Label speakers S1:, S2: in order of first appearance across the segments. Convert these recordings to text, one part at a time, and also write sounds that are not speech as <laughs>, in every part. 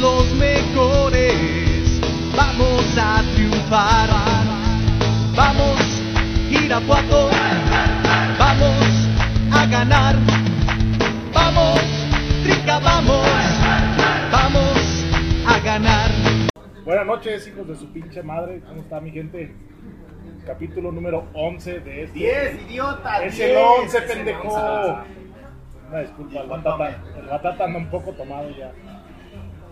S1: los mejores. Vamos a triunfar. Vamos, Irapuato. Vamos a ganar. Vamos, Trinca, vamos. Vamos a ganar.
S2: Buenas noches, hijos de su pinche madre. ¿Cómo está mi gente? Capítulo número 11 de este.
S3: 10, idiota.
S2: Es
S3: 10,
S2: el 11,
S3: es el
S2: pendejo.
S3: 11.
S2: Una disculpa, el batata, el batata anda un poco tomado ya.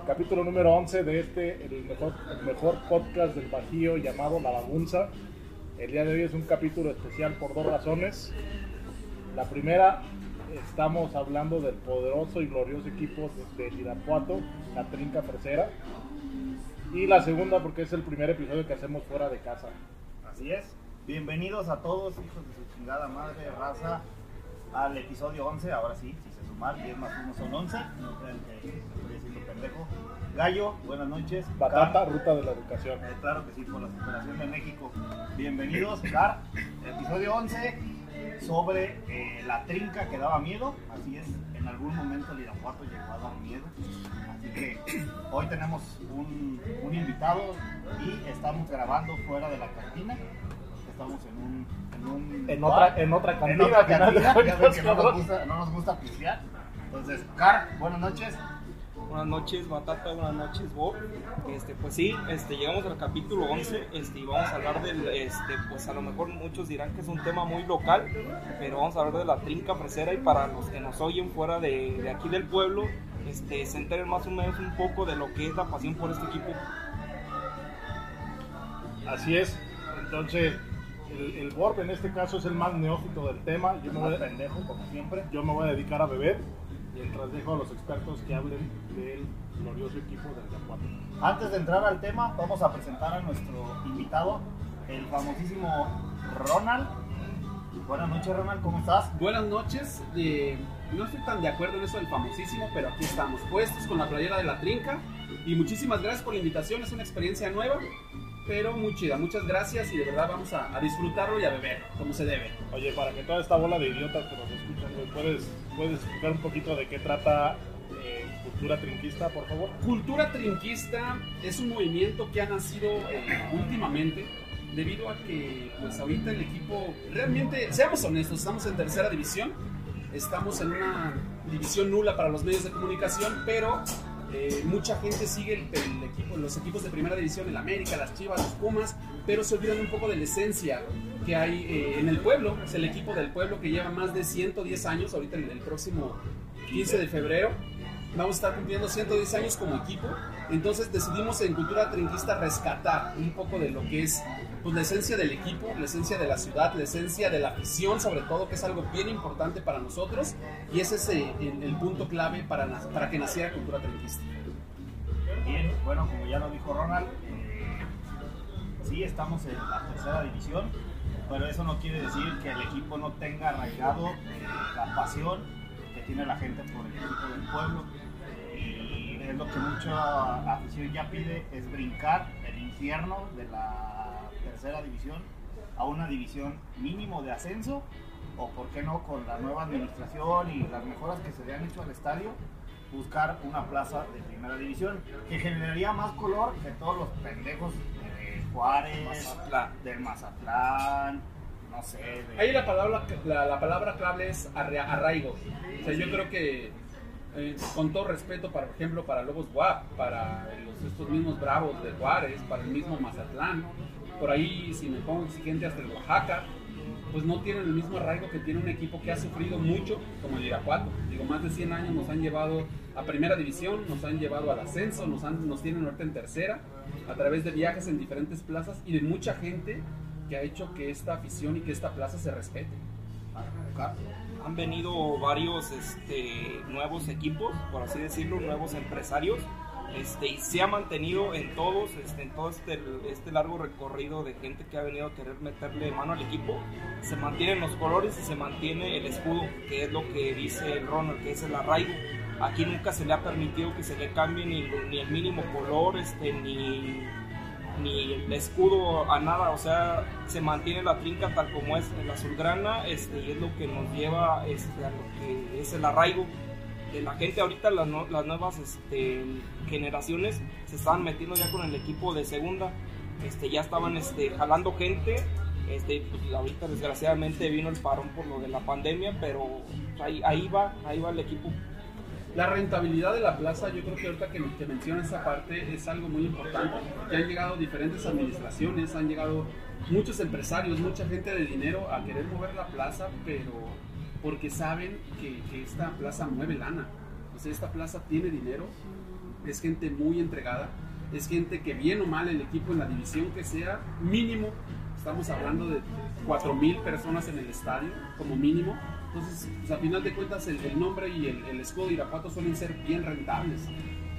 S2: Capítulo número 11 de este, el mejor, mejor podcast del Bajío llamado La Bagunza. El día de hoy es un capítulo especial por dos razones. La primera, estamos hablando del poderoso y glorioso equipo de, Irapuato, la Trinca Fresera. Y la segunda, porque es el primer episodio que hacemos fuera de casa.
S3: Así es. Bienvenidos a todos, hijos de su chingada madre, raza, al episodio 11. Ahora sí, si se sumar, 10 más 1 son 11. No crean que pendejo. Gallo, buenas noches.
S2: Batata,
S3: Car,
S2: ruta de la educación.
S3: eh, claro que sí, por la superación de México. Bienvenidos, Car. Episodio 11 sobre eh, la trinca que daba miedo. Así es, en algún momento el Irapuato llegó a dar miedo. Así que hoy tenemos un, un invitado y estamos grabando fuera de la cantina. Estamos en un. En, un
S2: En
S3: bar,
S2: otra, en otra
S3: en
S2: cantina.
S3: otra. Ya ven que no nos gusta, no nos gusta pistear. Entonces, Car, buenas noches.
S4: Buenas noches, Batata, buenas noches, Bob. Este, pues sí, este, llegamos al capítulo 11 este, y vamos a hablar del, este, pues a lo mejor muchos dirán que es un tema muy local, pero vamos a hablar de la trinca fresera y para los que nos oyen fuera de, de aquí del pueblo, este, se enteren más o menos un poco de lo que es la pasión por este equipo.
S2: Así es. Entonces, el, el Borb en este caso es el más neófito del tema. Yo me, voy a,
S3: pendejo, como siempre.
S2: yo me voy a dedicar a beber mientras dejo a los expertos que hablen del glorioso equipo del Irapuato.
S3: Antes de entrar al tema, vamos a presentar a nuestro invitado, el famosísimo Ronald. Buenas noches, Ronald, ¿cómo estás?
S5: Buenas noches. eh, no estoy tan de acuerdo en eso del famosísimo, pero aquí estamos, puestos con la playera de la trinca. Y muchísimas gracias por la invitación, es una experiencia nueva, pero muy chida. Muchas gracias y de verdad vamos a, a disfrutarlo y a beber, como se debe.
S2: Oye, para que toda esta bola de idiotas que nos ¿puedes, ¿puedes explicar un poquito de qué trata eh, Cultura Trinquista, por favor?
S5: Cultura trinquista es un movimiento que ha nacido eh, últimamente debido a que pues ahorita el equipo realmente, seamos honestos, estamos en tercera división, estamos en una división nula para los medios de comunicación, pero eh, mucha gente sigue el equipo, los equipos de primera división, el América, las Chivas, los Pumas, pero se olvidan un poco de la esencia que hay eh, en el pueblo, es el equipo del pueblo que lleva más de 110 años, ahorita el, el próximo 15 de febrero, vamos a estar cumpliendo 110 años como equipo, entonces decidimos en Cultura Trinquista rescatar un poco de lo que es pues, la esencia del equipo, la esencia de la ciudad, la esencia de la afición sobre todo, que es algo bien importante para nosotros y ese es eh, el, el punto clave para, para que naciera Cultura Trinquista.
S3: Bien, bueno, como ya lo dijo Ronald, eh, sí estamos en la tercera división, pero eso no quiere decir que el equipo no tenga arraigado eh, la pasión que tiene la gente por el equipo del pueblo. Y es lo que mucha afición ya pide, es brincar el infierno de la tercera división a una división mínimo de ascenso, o por qué no con la nueva administración y las mejoras que se le han hecho al estadio, buscar una plaza de primera división que generaría más color que todos los pendejos de Juárez,
S4: Mazatlán.
S3: del Mazatlán, no sé.
S5: Ahí la palabra, la, la palabra clave es arra- arraigo. O sea, yo creo que, eh, con todo respeto, por ejemplo, para Lobos WAP, para estos mismos Bravos de Juárez, para el mismo Mazatlán, por ahí, si me pongo exigente, hasta el Oaxaca, pues no tienen el mismo arraigo que tiene un equipo que ha sufrido mucho, como el Irapuato. Digo, más de 100 años nos han llevado a primera división, nos han llevado al ascenso, nos, han, nos tienen ahorita en tercera, a través de viajes en diferentes plazas y de mucha gente que ha hecho que esta afición y que esta plaza se respete.
S4: Han venido varios este, nuevos equipos, por así decirlo, nuevos empresarios, este, y se ha mantenido en todos, este, en todo este, este largo recorrido de gente que ha venido a querer meterle mano al equipo, se mantienen los colores y se mantiene el escudo, que es lo que dice el Ronald, que es el arraigo. Aquí nunca se le ha permitido que se le cambie ni, ni el mínimo color, este, ni, ni el escudo a nada, o sea, se mantiene la trinca tal como es el azulgrana, este, y es lo que nos lleva este, a lo que es el arraigo. La gente ahorita, las, no- las nuevas este, generaciones se estaban metiendo ya con el equipo de segunda, este, ya estaban este, jalando gente, este, pues, ahorita desgraciadamente vino el parón por lo de la pandemia, pero ahí, ahí va, ahí va el equipo.
S5: La rentabilidad de la plaza, yo creo que ahorita que, que esa parte es algo muy importante. Ya han llegado diferentes administraciones, han llegado muchos empresarios, mucha gente de dinero a querer mover la plaza, pero porque saben que, que esta plaza mueve lana. O sea, esta plaza tiene dinero, es gente muy entregada, es gente que bien o mal el equipo en la división que sea, mínimo, estamos hablando de 4.000 personas en el estadio, como mínimo. Entonces, pues, a final de cuentas, el, el nombre y el, el escudo de Irapuato suelen ser bien rentables.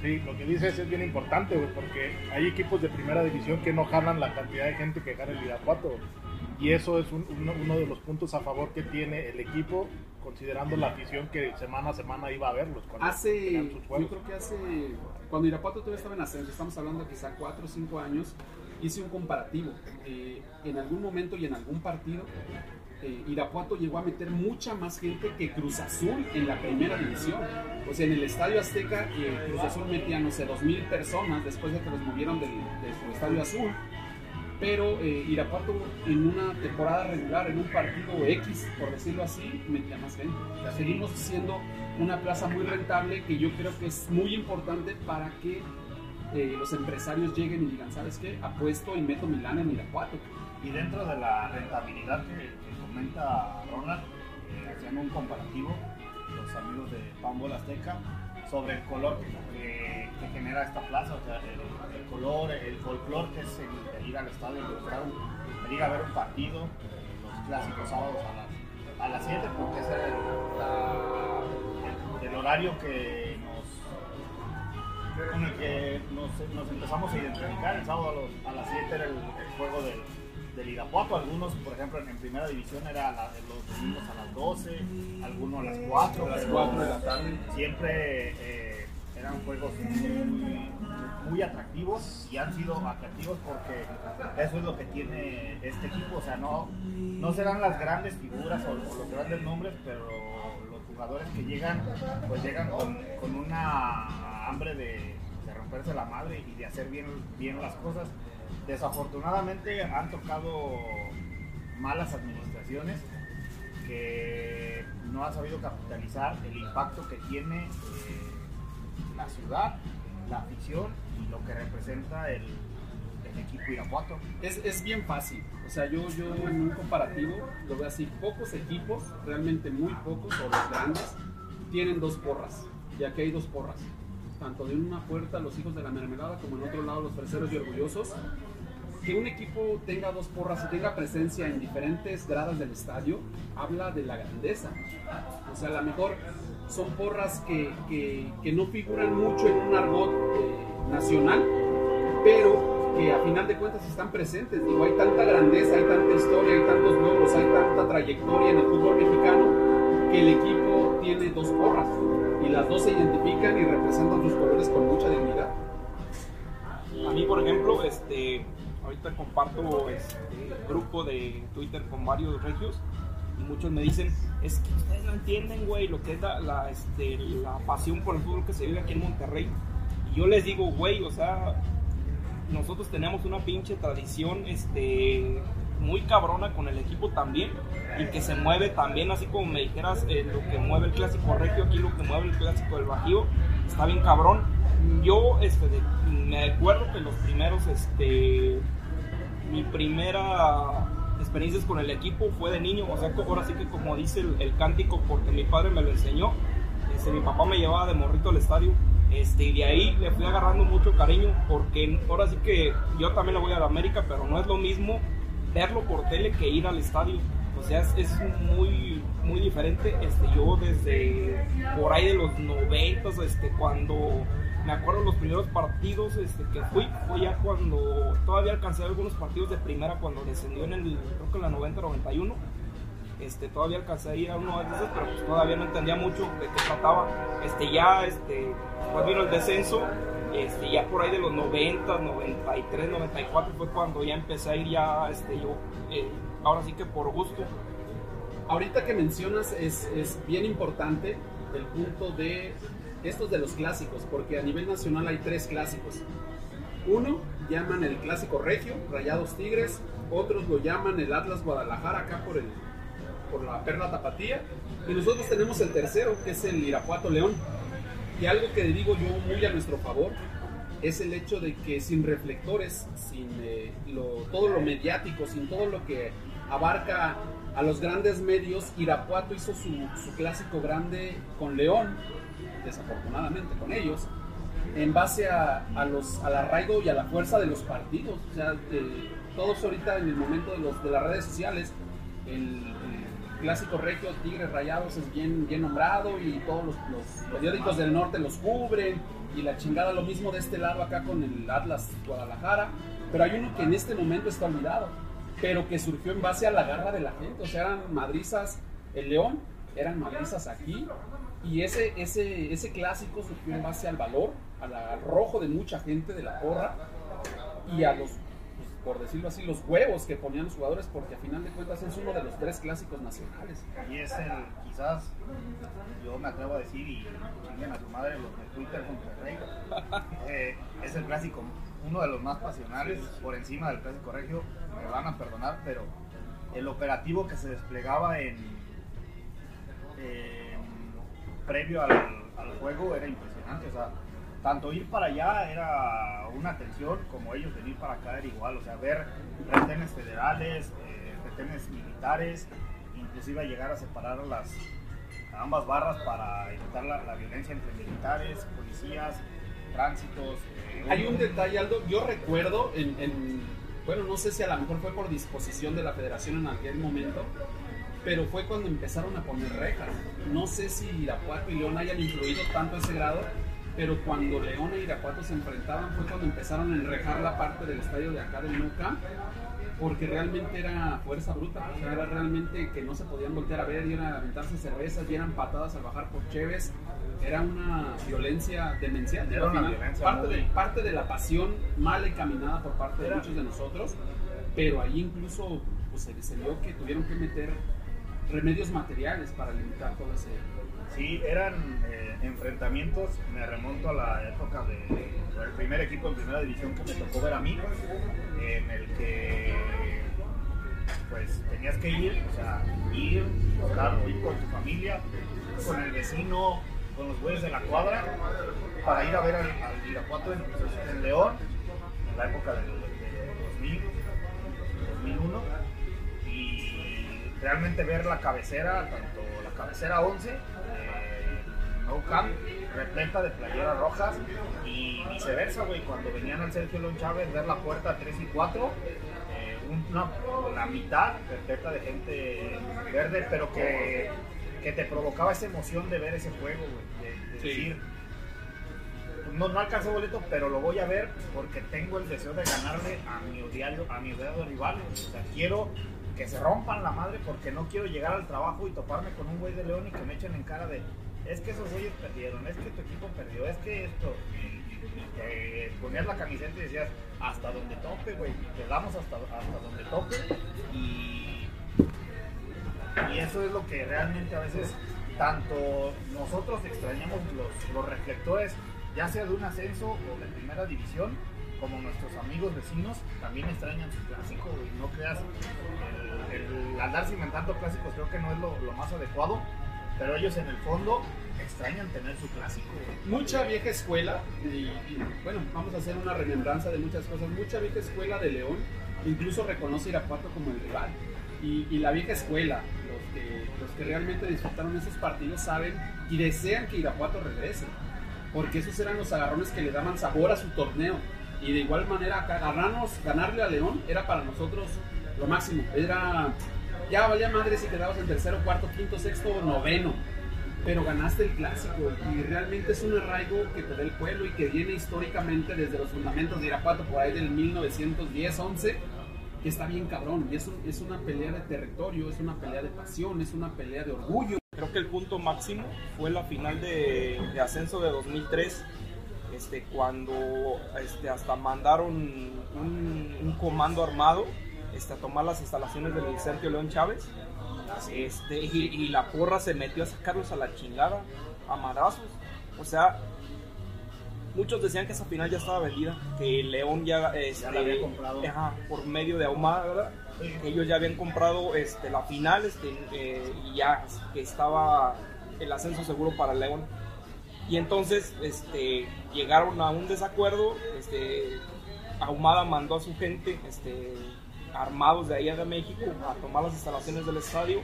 S2: Sí, lo que dices es bien importante, güey, porque hay equipos de primera división que no jalan la cantidad de gente que gana el Irapuato. Y eso es un- uno, uno de los puntos a favor que tiene el equipo, considerando la afición que semana a semana iba a verlos. cuando
S5: Hace,
S2: sus
S5: yo creo que hace, cuando Irapuato todavía estaba en ascenso, estamos hablando quizá 4 o 5 años, hice un comparativo. Eh, en algún momento y en algún partido, eh, Irapuato llegó a meter mucha más gente que Cruz Azul en la primera división. O sea, en el Estadio Azteca, eh, Cruz Azul metía, no sé, 2.000 personas después de que los movieron del, de su Estadio Azul. Pero eh, Irapuato en una temporada regular, en un partido X, por decirlo así, metía más gente. Seguimos siendo una plaza muy rentable que yo creo que es muy importante para que eh, los empresarios lleguen y digan, ¿sabes qué? Apuesto y meto mi en Irapuato.
S3: Y dentro de la rentabilidad que, comenta Ronald, eh, un comparativo, los amigos de Pambol Azteca, sobre el color que, que genera esta plaza, o sea, el color, el folclore que es el, ir al estadio, el, buscar un- el ir a ver un partido, los clásicos sábados a las, a las 7, porque ese es el, la- el- el horario que nos con el que nos, nos empezamos a identificar. El sábado a, los- a las 7 era el, el juego del, del Irapuato. Algunos, por ejemplo, en, en primera división era la- los domingos a las 12, algunos a las 4.
S5: A las
S3: pero
S5: 4 de la tarde.
S3: Siempre eh, eran juegos muy, muy atractivos y han sido atractivos porque eso es lo que tiene este equipo. O sea, no, no serán las grandes figuras o, o los grandes nombres, pero los jugadores que llegan, pues llegan con, con una hambre de, romperse la madre y de hacer bien, bien las cosas. Desafortunadamente han tocado malas administraciones que no han sabido capitalizar el impacto que tiene eh, la ciudad, la afición lo que representa el, el equipo Irapuato.
S5: Es, es bien fácil. O sea, yo, yo en un comparativo lo veo así. Pocos equipos, realmente muy pocos, o los grandes, tienen dos porras. Y aquí hay dos porras. Tanto de una puerta los hijos de la mermelada como en otro lado los freseros y orgullosos. Que un equipo tenga dos porras y tenga presencia en diferentes gradas del estadio, habla de la grandeza. O sea, a lo mejor son porras que, que- no figuran mucho en un argot eh, nacional, pero que a final de cuentas están presentes. Digo, hay tanta grandeza, hay tanta historia, hay tantos logros, hay tanta trayectoria en el fútbol mexicano que el equipo tiene dos porras y las dos se identifican y representan sus colores con mucha dignidad.
S4: A mí, por ejemplo, este, ahorita comparto este grupo de Twitter con varios regios y muchos me dicen, es que ustedes no entienden, güey, lo que es la, este, la pasión por el fútbol que se vive aquí en Monterrey. Y yo les digo, güey, o sea, nosotros tenemos una pinche tradición, este, muy cabrona con el equipo también y que se mueve también, así como me dijeras, eh, lo que mueve el clásico regio, aquí lo que mueve el clásico del Bajío, está bien cabrón. Yo este, me acuerdo que los primeros, este, mi primera experiencia con el equipo fue de niño, o sea, ahora sí que como dice el, el cántico, porque mi padre me lo enseñó, este, mi papá me llevaba de morrito al estadio, este, y de ahí le fui agarrando mucho cariño, porque ahora sí que yo también le voy a la América, pero no es lo mismo verlo por tele que ir al estadio. O sea, es, es muy, muy diferente. Este, yo desde por ahí de los noventas, este, cuando me acuerdo los primeros partidos este, que fui, fue ya cuando todavía alcancé algunos partidos de primera cuando descendió en el, creo que en la 90-91. Este, todavía alcancé a ir a uno de pero pues todavía no entendía mucho de qué trataba. Este, ya, este, después vino el descenso, este, ya por ahí de los 90, 93, 94 fue cuando ya empecé a ir ya, este, yo, eh, ahora sí que por gusto.
S5: Ahorita que mencionas es, es bien importante el punto de estos de los clásicos, porque a nivel nacional hay tres clásicos. Uno llaman el clásico regio, Rayados Tigres, otros lo llaman el Atlas Guadalajara, acá por, el, por la Perla Tapatía, y nosotros tenemos el tercero, que es el Irapuato León. Y algo que digo yo muy a nuestro favor es el hecho de que sin reflectores, sin eh, todo lo mediático, sin todo lo que abarca a los grandes medios, Irapuato hizo su, su clásico grande con León, desafortunadamente con ellos, en base a, a los, al arraigo y a la fuerza de los partidos. O sea, todos ahorita en el momento de, los, de las redes sociales, el, el clásico regio Tigres Rayados es bien, bien nombrado y todos los, los periódicos del norte los cubren y la chingada lo mismo de este lado acá con el Atlas Guadalajara. Pero hay uno que en este momento está olvidado, pero que surgió en base a la garra de la gente. O sea, eran madrizas, el León, eran madrizas aquí. Y ese, ese, ese clásico surgió en base al valor, al arrojo de mucha gente de la porra y a los, pues, por decirlo así, los huevos que ponían los jugadores, porque a final de cuentas es uno de los tres clásicos nacionales.
S3: Y es el, quizás, yo me atrevo a decir, y chinguen a su madre los de Twitter Monterrey, <laughs> eh, es el clásico, uno de los más pasionales, por encima del clásico regio, me van a perdonar, pero el operativo que se desplegaba en, en- previo al, al juego era impresionante, o sea, tanto ir para allá era una tensión como ellos venir para acá era igual, o sea, ver retenes federales, eh, retenes militares, inclusive llegar a separar las ambas barras para evitar la, la violencia entre militares, policías, tránsitos. eh,
S5: Hay un detalle, Aldo, yo recuerdo en, en- bueno, no sé si a lo mejor fue por disposición de la federación en aquel momento, pero fue cuando empezaron a poner rejas. No sé si Irapuato y León hayan influido tanto a ese grado, pero cuando León e Irapuato se enfrentaban fue cuando empezaron a enrejar la parte del estadio de acá del Nou Camp, porque realmente era fuerza bruta, o sea, era realmente que no se podían voltear a ver, y eran a aventarse cervezas, y eran patadas al bajar por Cheves, era una violencia demencial.
S3: Era una violencia
S5: parte,
S3: muy-
S5: de, parte de la pasión mal encaminada por parte de muchos de nosotros, pero ahí incluso pues, se vio que tuvieron que meter remedios materiales para limitar todo ese...
S3: Sí, eran eh, enfrentamientos, me remonto a la época de- del primer equipo en primera división que me tocó ver a mí, en el que pues tenías que ir, o sea, ir, buscar, ir con tu familia, con el vecino, con los güeyes de la cuadra, para ir a ver al, al Irapuato en, León, en la época del, del 2000, 2001, y realmente ver la cabecera, tanto la cabecera 11, eh, No Camp, repleta de playeras rojas, y viceversa, güey, cuando venían al Sergio León Chávez, ver la puerta 3 y 4, eh, una, la mitad repleta de gente verde, pero que, que te provocaba esa emoción de ver ese juego, güey, de, de
S5: Sí.
S3: decir, no, no alcanzo boleto, pero lo voy a ver porque tengo el deseo de ganarle a mi odiado, a mi odiado rival. O sea, quiero que se rompan la madre porque no quiero llegar al trabajo y toparme con un güey de León y que me echen en cara de es que esos güeyes perdieron, es que tu equipo perdió, es que esto. Ponías la camiseta y decías hasta donde tope, güey, te damos hasta, hasta donde tope y y eso es lo que realmente a veces tanto nosotros extrañamos los, los reflectores, ya sea de un ascenso o de primera división, como nuestros amigos vecinos también extrañan su clásico. Y no creas, el, el andar cimentando clásicos creo que no es lo, más adecuado, pero ellos en el fondo extrañan tener su clásico. güey.
S5: Mucha vieja escuela, y, y, bueno, vamos a hacer una remembranza de muchas cosas, mucha vieja escuela de León, incluso reconoce Irapuato como el rival. Y, y la vieja escuela, los que, los que realmente disfrutaron esos partidos saben y desean que Irapuato regrese, porque esos eran los agarrones que le daban sabor a su torneo. Y de igual manera, ganarnos, ganarle a León era para nosotros lo máximo. Era, ya valía madre si quedabas en tercero, cuarto, quinto, sexto, noveno pero ganaste el clásico y realmente es un arraigo que te da el pueblo y que viene históricamente desde los fundamentos de Irapuato por ahí del 1910-11 que está bien cabrón y es, es una pelea de territorio, es una pelea de pasión, es una pelea de orgullo.
S4: Creo que el punto máximo fue la final de, de ascenso de 2003, este, cuando este, hasta mandaron un, un comando armado este, a tomar las instalaciones del Sergio León Chávez. Este, y, y la porra se metió a sacarlos a la chingada. a madrazos. O sea, muchos decían que esa final ya estaba vendida, que León ya, este,
S3: la había comprado.
S4: ajá, por medio de Ahumada, ¿verdad?
S3: Sí.
S4: Que ellos ya habían comprado este, la final este, eh, y ya que estaba el ascenso seguro para León. Y entonces este, llegaron a un desacuerdo, este, Ahumada mandó a su gente este, armados de allá de México a tomar las instalaciones del estadio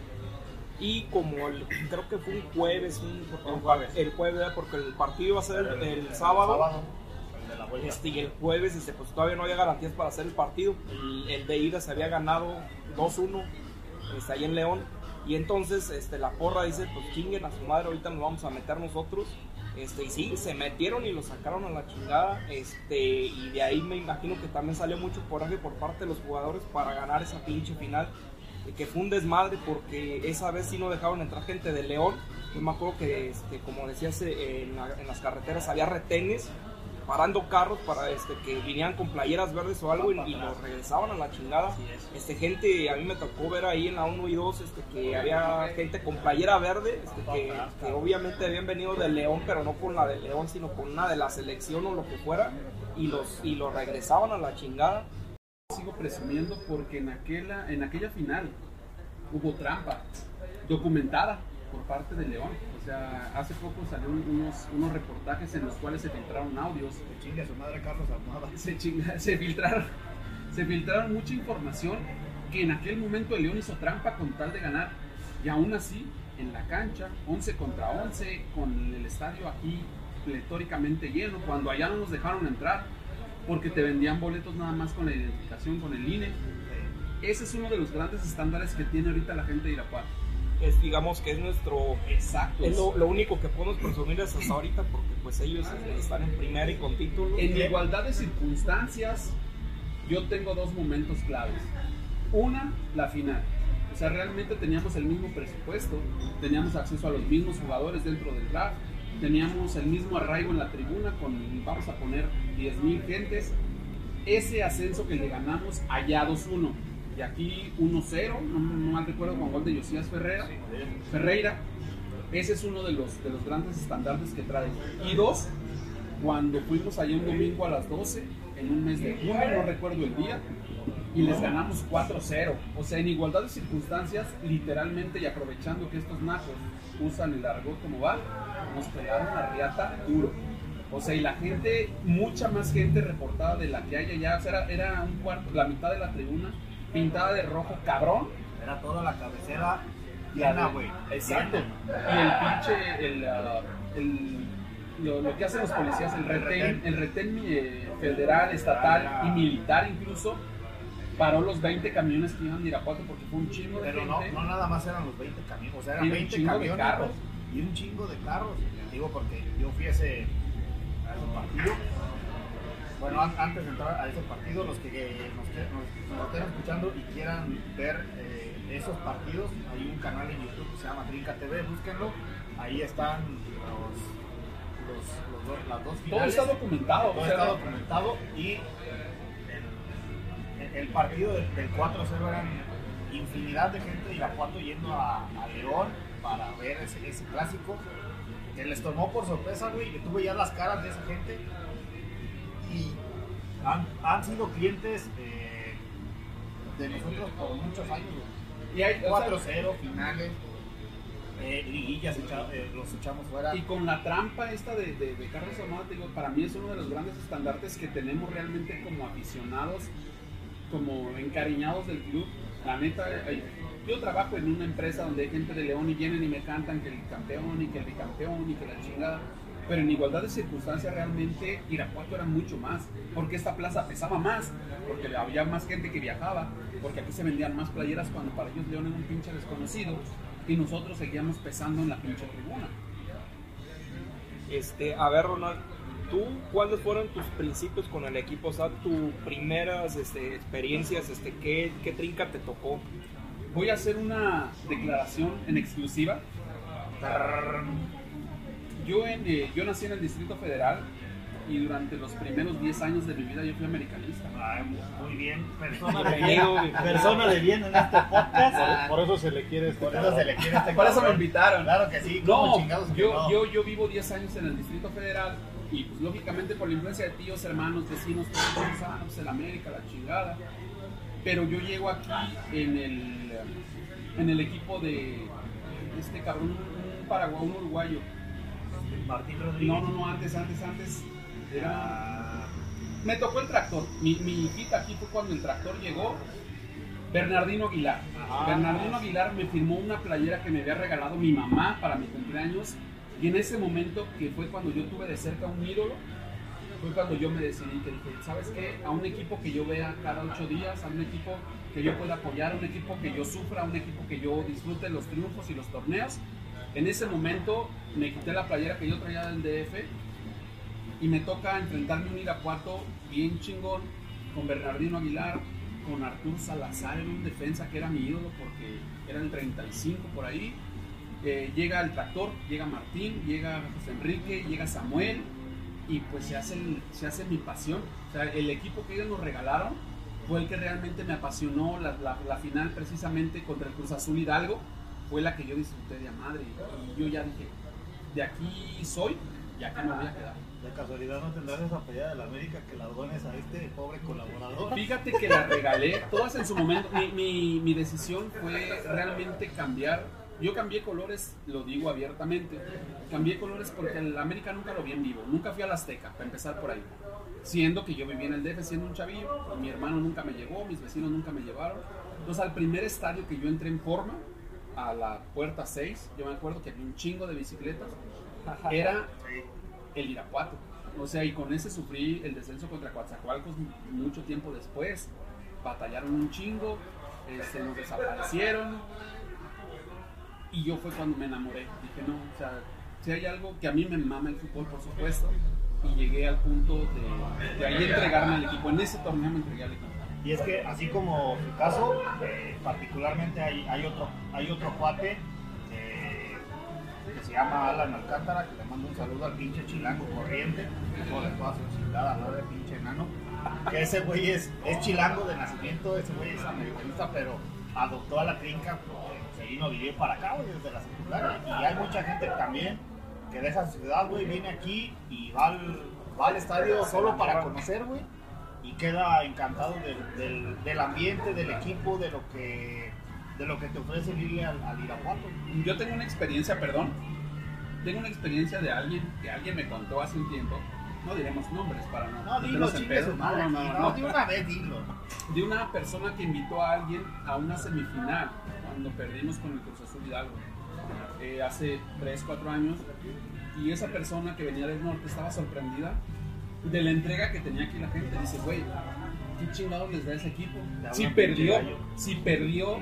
S4: y como el, creo que fue un jueves, un, porque
S3: Un
S4: el,
S3: jueves.
S4: el jueves, porque el partido iba a ser el, el sábado,
S3: el la vuelta.
S4: este, y el jueves este, pues todavía no había garantías para hacer el partido. El, el de ida se había ganado 2-1 este, ahí en León. Y entonces este, la porra dice, pues chinguen a su madre, ahorita nos vamos a meter nosotros. Este, y sí, se metieron y lo sacaron a la chingada. Este, y de ahí me imagino que también salió mucho coraje por parte de los jugadores para ganar esa pinche final. Que fue un desmadre porque esa vez sí no dejaron entrar gente de León. Yo me acuerdo que, este, como decías, eh, en, en las carreteras había retenes parando carros para este, que vinieran con playeras verdes o algo y, y los regresaban a la chingada. Este, gente, a mí me tocó ver ahí en la 1 y 2 este, que había gente con playera verde, este, que, que obviamente habían venido de León, pero no con la de León, sino con una de la selección o lo que fuera, y los, y los regresaban a la chingada.
S5: sigo presumiendo porque en aquella, en aquella final hubo trampa documentada por parte de León. O sea, hace poco salieron unos, unos reportajes en los cuales se filtraron audios,
S3: Que chingue a su madre Carlos Armada.
S5: se, chinga- se filtraron, se filtraron mucha información que en aquel momento el León hizo trampa con tal de ganar. Y aún así, en la cancha, 11 contra 11, con el estadio aquí pletóricamente lleno, cuando allá no nos dejaron entrar, porque te vendían boletos nada más con la identificación, con el INE. Ese es uno de los grandes estándares que tiene ahorita la gente de Irapuato.
S4: Es, digamos que es nuestro...
S5: Exacto.
S4: Es lo, lo único que podemos presumir es hasta ahorita, porque pues ellos están en primera y con título.
S5: En igualdad de circunstancias, yo tengo dos momentos claves. Una, la final. O sea, realmente teníamos el mismo presupuesto, teníamos acceso a los mismos jugadores dentro del draft, teníamos el mismo arraigo en la tribuna con, vamos a poner, 10.000 gentes. Ese ascenso que le ganamos allá 2-1 y aquí 1-0, no, no mal recuerdo con gol de Josías Ferreira. Ferreira, ese es uno de los, de los grandes estandartes que trae. Y dos, cuando fuimos allá un domingo a las 12, en un mes de junio, no recuerdo el día, y les ganamos 4-0. O sea, en igualdad de circunstancias, literalmente, y aprovechando que estos nacos usan el argot como va, nos pegaron la riata duro. O sea, y la gente, mucha más gente reportada de la que hay allá, o sea, era, era un cuarto, la mitad de la tribuna pintada de rojo cabrón,
S3: Era toda la cabecera llena, güey.
S5: Exacto. Y el pinche, el, ah, el- lo, lo que hacen los policías, el retén, el retén eh, federal, estatal y militar incluso, paró los 20 camiones que iban de Irapuato porque fue un chingo de
S3: Pero no,
S5: gente.
S3: no nada más eran los 20 camiones, o sea, eran
S5: Y un
S3: 20
S5: chingo de
S3: camiones
S5: carros.
S3: y un chingo de carros. Digo, porque yo fui a ese, a ese partido. Bueno, an- antes de entrar a ese partido, los que nos, que- nos- nos estén escuchando y quieran ver eh, esos partidos, hay un canal en YouTube que se llama Trinca TV, búsquenlo. Ahí están los, los, los dos- las dos
S5: Todo
S3: finales.
S5: está documentado.
S3: Todo
S5: o sea,
S3: está documentado y el, el partido del, del 4-0 eran infinidad de gente de Irapuato yendo a, a León para ver ese, ese clásico. Que les tomó por sorpresa, güey, que tú veías las caras de esa gente y han, han sido clientes eh, de nosotros por muchos años,
S5: y, hay- o sea,
S3: 4-0, finales, eh, liguillas, echa- eh, los echamos fuera.
S5: y con la trampa esta de, de, de Carlos Armada, te digo, para mí es uno de los grandes estandartes que tenemos realmente como aficionados, como encariñados del club. La neta, yo trabajo en una empresa donde hay gente de León y vienen y me cantan que el campeón y que el bicampeón y que la chingada. Pero en igualdad de circunstancias realmente Irapuato era mucho más, porque esta plaza pesaba más, porque había más gente que viajaba, porque aquí se vendían más playeras cuando para ellos León era un pinche desconocido y nosotros seguíamos pesando en la pinche tribuna.
S4: Este, a ver, Ronald, ¿tú cuáles fueron tus principios con el equipo? O sea, tus primeras este, experiencias, este, ¿qué, ¿qué trinca te tocó?
S5: Voy a hacer una declaración en exclusiva. Yo, en, eh, yo nací en el Distrito Federal y durante los primeros 10 años de mi vida yo fui americanista.
S3: Ay, muy bien, persona de bien, persona de bien en este podcast.
S2: Por eso se le quiere este
S3: Por eso
S2: cabrón.
S3: se le quiere este
S5: Por eso me invitaron.
S3: Claro que sí, como
S5: No,
S3: chingados que
S5: yo,
S3: no.
S5: yo, yo vivo 10 años en el Distrito Federal y pues lógicamente por la influencia de tíos, hermanos, vecinos, todos pues el América, la chingada. Pero yo llego aquí en el, en el equipo de este cabrón, un paraguay, un uruguayo.
S3: Martín Rodríguez.
S5: No, no, no, antes, antes, antes. Era... Me tocó el tractor. Mi, mi hijita aquí fue cuando el tractor llegó. Bernardino Aguilar.
S3: Ajá.
S5: Bernardino Aguilar me firmó una playera que me había regalado mi mamá para mi cumpleaños. Y en ese momento, que fue cuando yo tuve de cerca un ídolo, fue cuando yo me decidí que dije, ¿sabes qué? A un equipo que yo vea cada ocho días, a un equipo que yo pueda apoyar, a un equipo que yo sufra, a un equipo que yo disfrute los triunfos y los torneos. En ese momento me quité la playera que yo traía del DF y me toca enfrentarme un Irapuato bien chingón con Bernardino Aguilar, con Artur Salazar, era un defensa que era mi ídolo porque era el 35 por ahí. Eh, llega el tractor, llega Martín, llega José Enrique, llega Samuel y pues se hace, se hace mi pasión. O sea, el equipo que ellos nos regalaron fue el que realmente me apasionó. La, la- la final precisamente contra el Cruz Azul Hidalgo fue la que yo disfruté de a madre. Y yo ya dije, de aquí soy y acá me voy a quedar.
S3: de casualidad no tendrás esa pelea de la América que la dones a este pobre colaborador.
S5: Fíjate que la regalé, todas en su momento. Mi, mi- mi decisión fue realmente cambiar. Yo cambié colores, lo digo abiertamente. Cambié colores porque el América nunca lo vi en vivo. Nunca fui a la Azteca, para empezar por ahí. Siendo que yo vivía en el DF, siendo un chavillo. Mi hermano nunca me llevó, mis vecinos nunca me llevaron. Entonces, al primer estadio que yo entré en forma, a la puerta 6, yo me acuerdo que había un chingo de bicicletas. Era el Irapuato. O sea, y con ese sufrí el descenso contra Coatzacoalcos mucho tiempo después. Batallaron un chingo, eh, se nos desaparecieron. Y yo fue cuando me enamoré. Dije, no, o sea, si hay algo que a mí me mama el fútbol, por supuesto. Y llegué al punto de, de ahí entregarme al equipo. En ese torneo me entregué al equipo.
S3: Y es que así como su caso, eh, particularmente hay, hay otro hay otro cuate eh, que se llama Alan Alcántara, que le mando un saludo al pinche chilango corriente, le puedo hacer chingada, no de pinche enano. Que ese güey es, es chilango de nacimiento, ese güey es americanista, pero adoptó a la trinca se vino a vivir para acá, güey, desde la secundaria. Y hay mucha gente también que deja su ciudad, güey, viene aquí y va al, va al estadio solo para conocer, güey y queda encantado del, del, del ambiente, del equipo, de lo que de lo que te ofrece el irle al, al Irapuato.
S5: Yo tengo una experiencia, perdón. Tengo una experiencia de alguien que alguien me contó hace un tiempo. No diremos nombres para no.
S3: No, dilo,
S5: no, no, no.
S3: de una vez dilo.
S5: de una persona que invitó a alguien a una semifinal cuando perdimos con el Cruz Azul Hidalgo eh, hace 3, 4 años y esa persona que venía del norte estaba sorprendida de la entrega que tenía aquí la gente dice güey ¿qué chingados les da ese equipo? Si perdió si perdió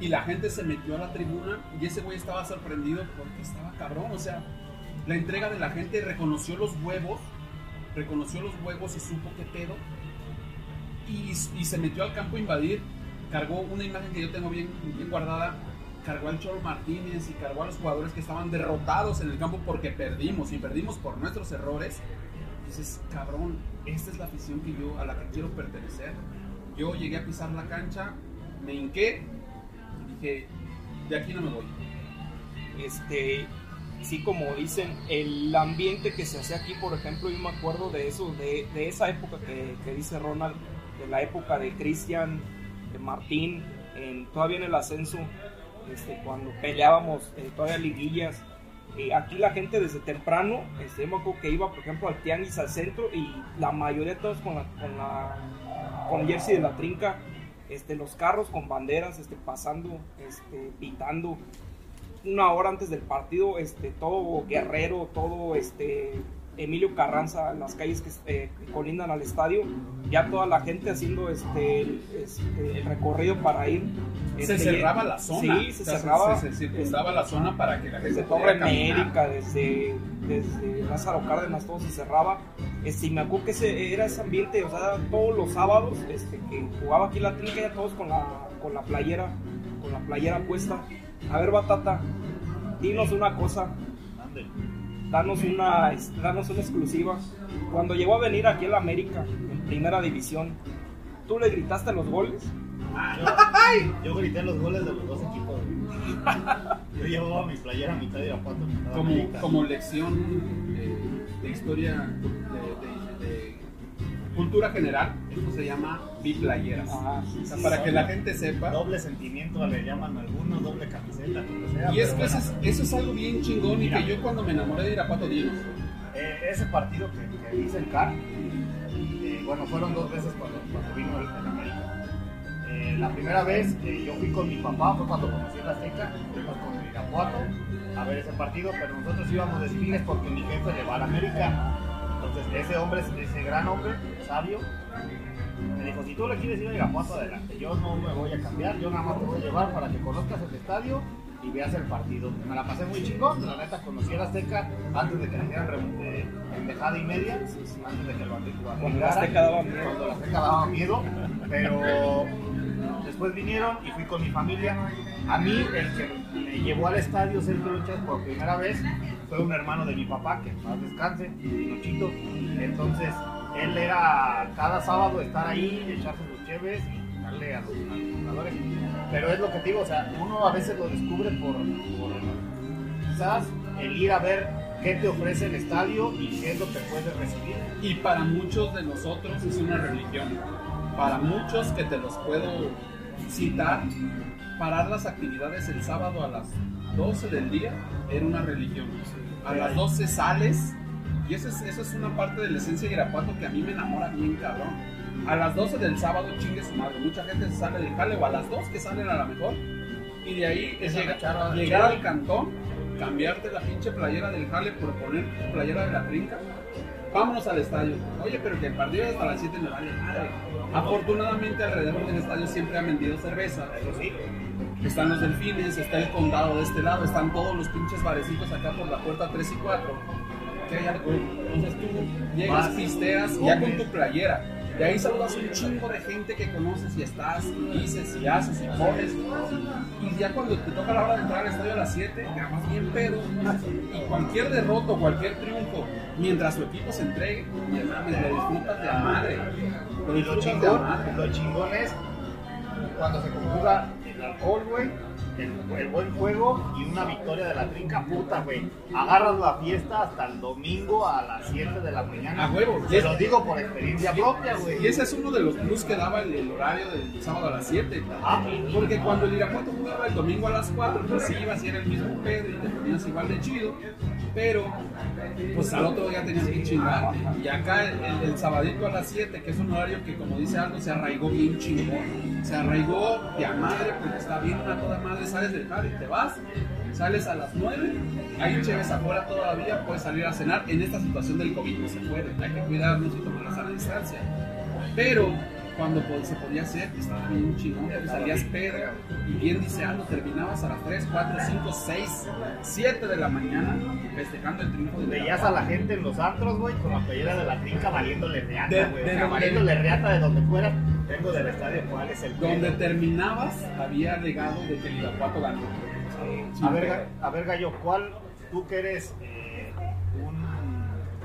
S5: y la gente se metió a la tribuna y ese güey estaba sorprendido porque estaba cabrón o sea la entrega de la gente reconoció los huevos reconoció los huevos y supo qué pedo y, y se metió al campo a invadir. Cargó una imagen que yo tengo bien, bien guardada. Cargó al Cholo Martínez y cargó a los jugadores que estaban derrotados en el campo porque perdimos y perdimos por nuestros errores. Dices, cabrón, esta es la afición que yo, a la que quiero pertenecer. Yo llegué a pisar la cancha, me hinqué y dije, de aquí no me voy.
S4: este sí como dicen el ambiente que se hace aquí por ejemplo yo me acuerdo de eso de, de esa época que, que dice Ronald de la época de Cristian de Martín en, todavía en el ascenso este, cuando peleábamos eh, todavía liguillas eh, aquí la gente desde temprano este, yo me que iba por ejemplo al tianguis al centro y la mayoría de todos con la, con la con jersey de la trinca este, los carros con banderas este, pasando este, pitando. Una hora antes del partido, este, todo Guerrero, todo este, Emilio Carranza, las calles que, eh, que colindan al estadio, ya toda la gente haciendo este, el, este, el recorrido para ir.
S5: Se
S4: este,
S5: cerraba la zona.
S4: Sí, se
S5: O sea,
S4: cerraba.
S5: Se, se circundaba la zona para que la gente
S4: Desde Torre. América, desde, desde Lázaro Cárdenas, todo se cerraba. Este, y me acuerdo que ese, era ese ambiente, o sea, todos los sábados este, que jugaba aquí la trinca, ya todos con la, con la playera, con la playera puesta. A ver, Batata, dinos una cosa.
S3: Ande.
S4: Danos una, danos una exclusiva. Cuando llegó a venir aquí a la América, en primera división, ¿tú le gritaste los goles?
S3: Yo, yo grité los goles de los dos equipos. Yo llevaba mi playera a mitad de Irapuato.
S5: Como, como lección eh, de historia cultura general, eso se llama biplayeras.
S4: Ah, sí, sí,
S5: para
S4: sí.
S5: que la gente sepa.
S3: Doble sentimiento le llaman algunos, doble camiseta, como sea.
S5: Y es que eso
S3: bueno.
S5: es, eso es algo bien chingón y
S3: Mira.
S5: que yo cuando me enamoré de Irapuato Dinos,
S3: Eh, ese partido que, que hice el CAR, eh, bueno, fueron dos veces cuando, cuando vino el, el América. Eh, la primera vez yo fui con mi papá, fue cuando conocí la Azteca, fuimos con Irapuato a ver ese partido, pero nosotros íbamos de civiles porque mi jefe le va al América. Entonces ese hombre, ese gran hombre, sabio, me dijo, si tú le quieres ir a Irapuato, adelante. Yo no me voy a cambiar, yo nada más te voy a llevar para que conozcas el estadio y veas el partido. Me la pasé muy chingón, la neta conocí a la Azteca antes de que le dieran eh, pendejada y media, antes de que lo lo
S4: Cuando la Azteca daba miedo.
S3: Cuando la Azteca daba miedo, pero después vinieron y fui con mi familia. A mí, el que me llevó al estadio Sergio Luchas por primera vez fue un hermano de mi papá, que paz descanse, Luchito. Entonces, él era cada sábado estar ahí, echarse sus cheves y darle a los, a los jugadores. Pero es lo que digo, o sea, uno a veces lo descubre por, por quizás el ir a ver qué te ofrece el estadio y qué es lo que puedes recibir.
S5: y para muchos de nosotros es una religión. Para muchos que te los puedo citar, parar las actividades el sábado a las 12 del día era una religión. A las 12 sales y esa es, esa es una parte de la esencia de Irapuato que a mí me enamora bien cabrón. A las 12 del sábado chingue su madre. Mucha gente se sale del jale o a las 2 que salen a la mejor. Y de ahí es llega- llegar al cantón, cambiarte la pinche playera del jale por poner playera de la trinca. Vámonos al estadio. Oye, pero que el partido es a las 7 me vale madre. Afortunadamente alrededor del estadio siempre han vendido cerveza.
S3: Eso sí,
S5: Están los delfines, está el condado de este lado, están todos los pinches barecitos acá por la puerta 3 y 4. Entonces tú llegas, pisteas ya con tu playera. De ahí saludas un chingo de gente que conoces y estás, y dices, y haces, y pones. Y ya cuando te toca la hora de entrar al estadio a las 7, grabas bien pedo. Y cualquier derrota, cualquier triunfo, mientras tu equipo se entregue, ya sabes, lo disfrutas de a madre. Lo
S3: Y lo chingón,
S5: madre.
S3: lo chingón es cuando se conjuga el alcohol, güey, el, el buen juego y una victoria de la trinca, puta, güey. Agarras la fiesta hasta el domingo a las 7 de la mañana.
S5: A huevo.
S3: Te lo digo por experiencia propia, güey.
S5: Y ese es uno de los plus que daba el, el horario del sábado a las 7.
S3: Ah,
S5: Porque cuando el Irapuato jugaba el domingo a las 4, pues sí ibas y era el mismo pedo y te ponías igual de chido. Pero, pues al otro día tenías que chingarte. Y acá el, el- el sabadito a las 7, que es un horario que, como dice Aldo, se arraigó bien chingón. Se arraigó de a madre porque está bien a toda madre. Sales del y te vas. Sales a las 9, hay chéves afuera todavía, puedes salir a cenar. En esta situación del COVID no se puede, hay que cuidarnos y tomar la distancia. Pero cuando se podía hacer, estaba bien chingón, salías pedo y bien dice algo, terminabas a las 3, 4, 5, 6, 7 de la mañana festejando el triunfo de
S3: Veías a la gente en los antros, güey, con la playera de la trinca valiéndole reata, güey. O sea, valiéndole reata de donde fuera. Vengo del estadio, ¿cuál es el
S5: Donde
S3: pedo?
S5: terminabas había legado de que el Irapuato ganó. Sin
S3: A ver, a ver, Gallo, ¿cuál tú que eres eh, un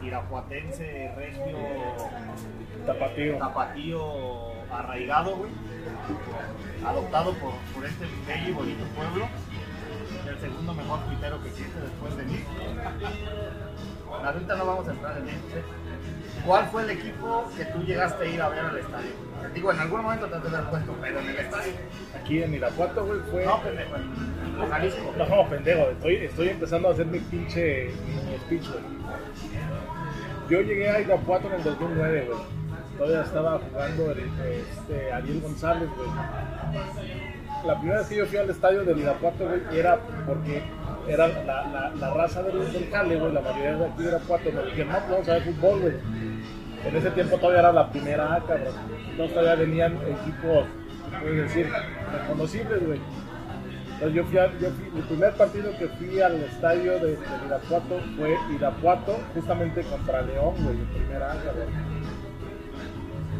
S3: irapuatense regio
S2: Tapatío.
S3: tapatío arraigado, güey? Adoptado por, por este bello y bonito pueblo. El segundo mejor tuitero que existe después de mí. Ahorita no vamos a entrar en eso. ¿eh? ¿Cuál fue el equipo que tú llegaste a ir a ver al estadio? Digo, en algún momento te has de haber puesto, pero en el estadio.
S2: Aquí en Irapuato, güey, fue.
S3: No, pendejo, en Jalisco.
S2: No, pendejo, estoy, estoy empezando a hacer mi pinche mi speech, güey. Yo llegué a Irapuato en el 2009, güey. Todavía estaba jugando este, Ariel González, güey. La primera vez que yo fui al estadio del Irapuato, güey, era porque era la, la, raza del, del Cale, güey, la mayoría de aquí de Irapuato, me dijeron, no, vamos a ver fútbol, güey. En ese tiempo todavía era la primera A, cabrón. Entonces todavía venían equipos, puedes decir, reconocibles, güey. Entonces yo fui, a- yo fui- el primer partido que fui al estadio de, de Irapuato fue Irapuato, justamente contra León, güey, en primera A, cabrón.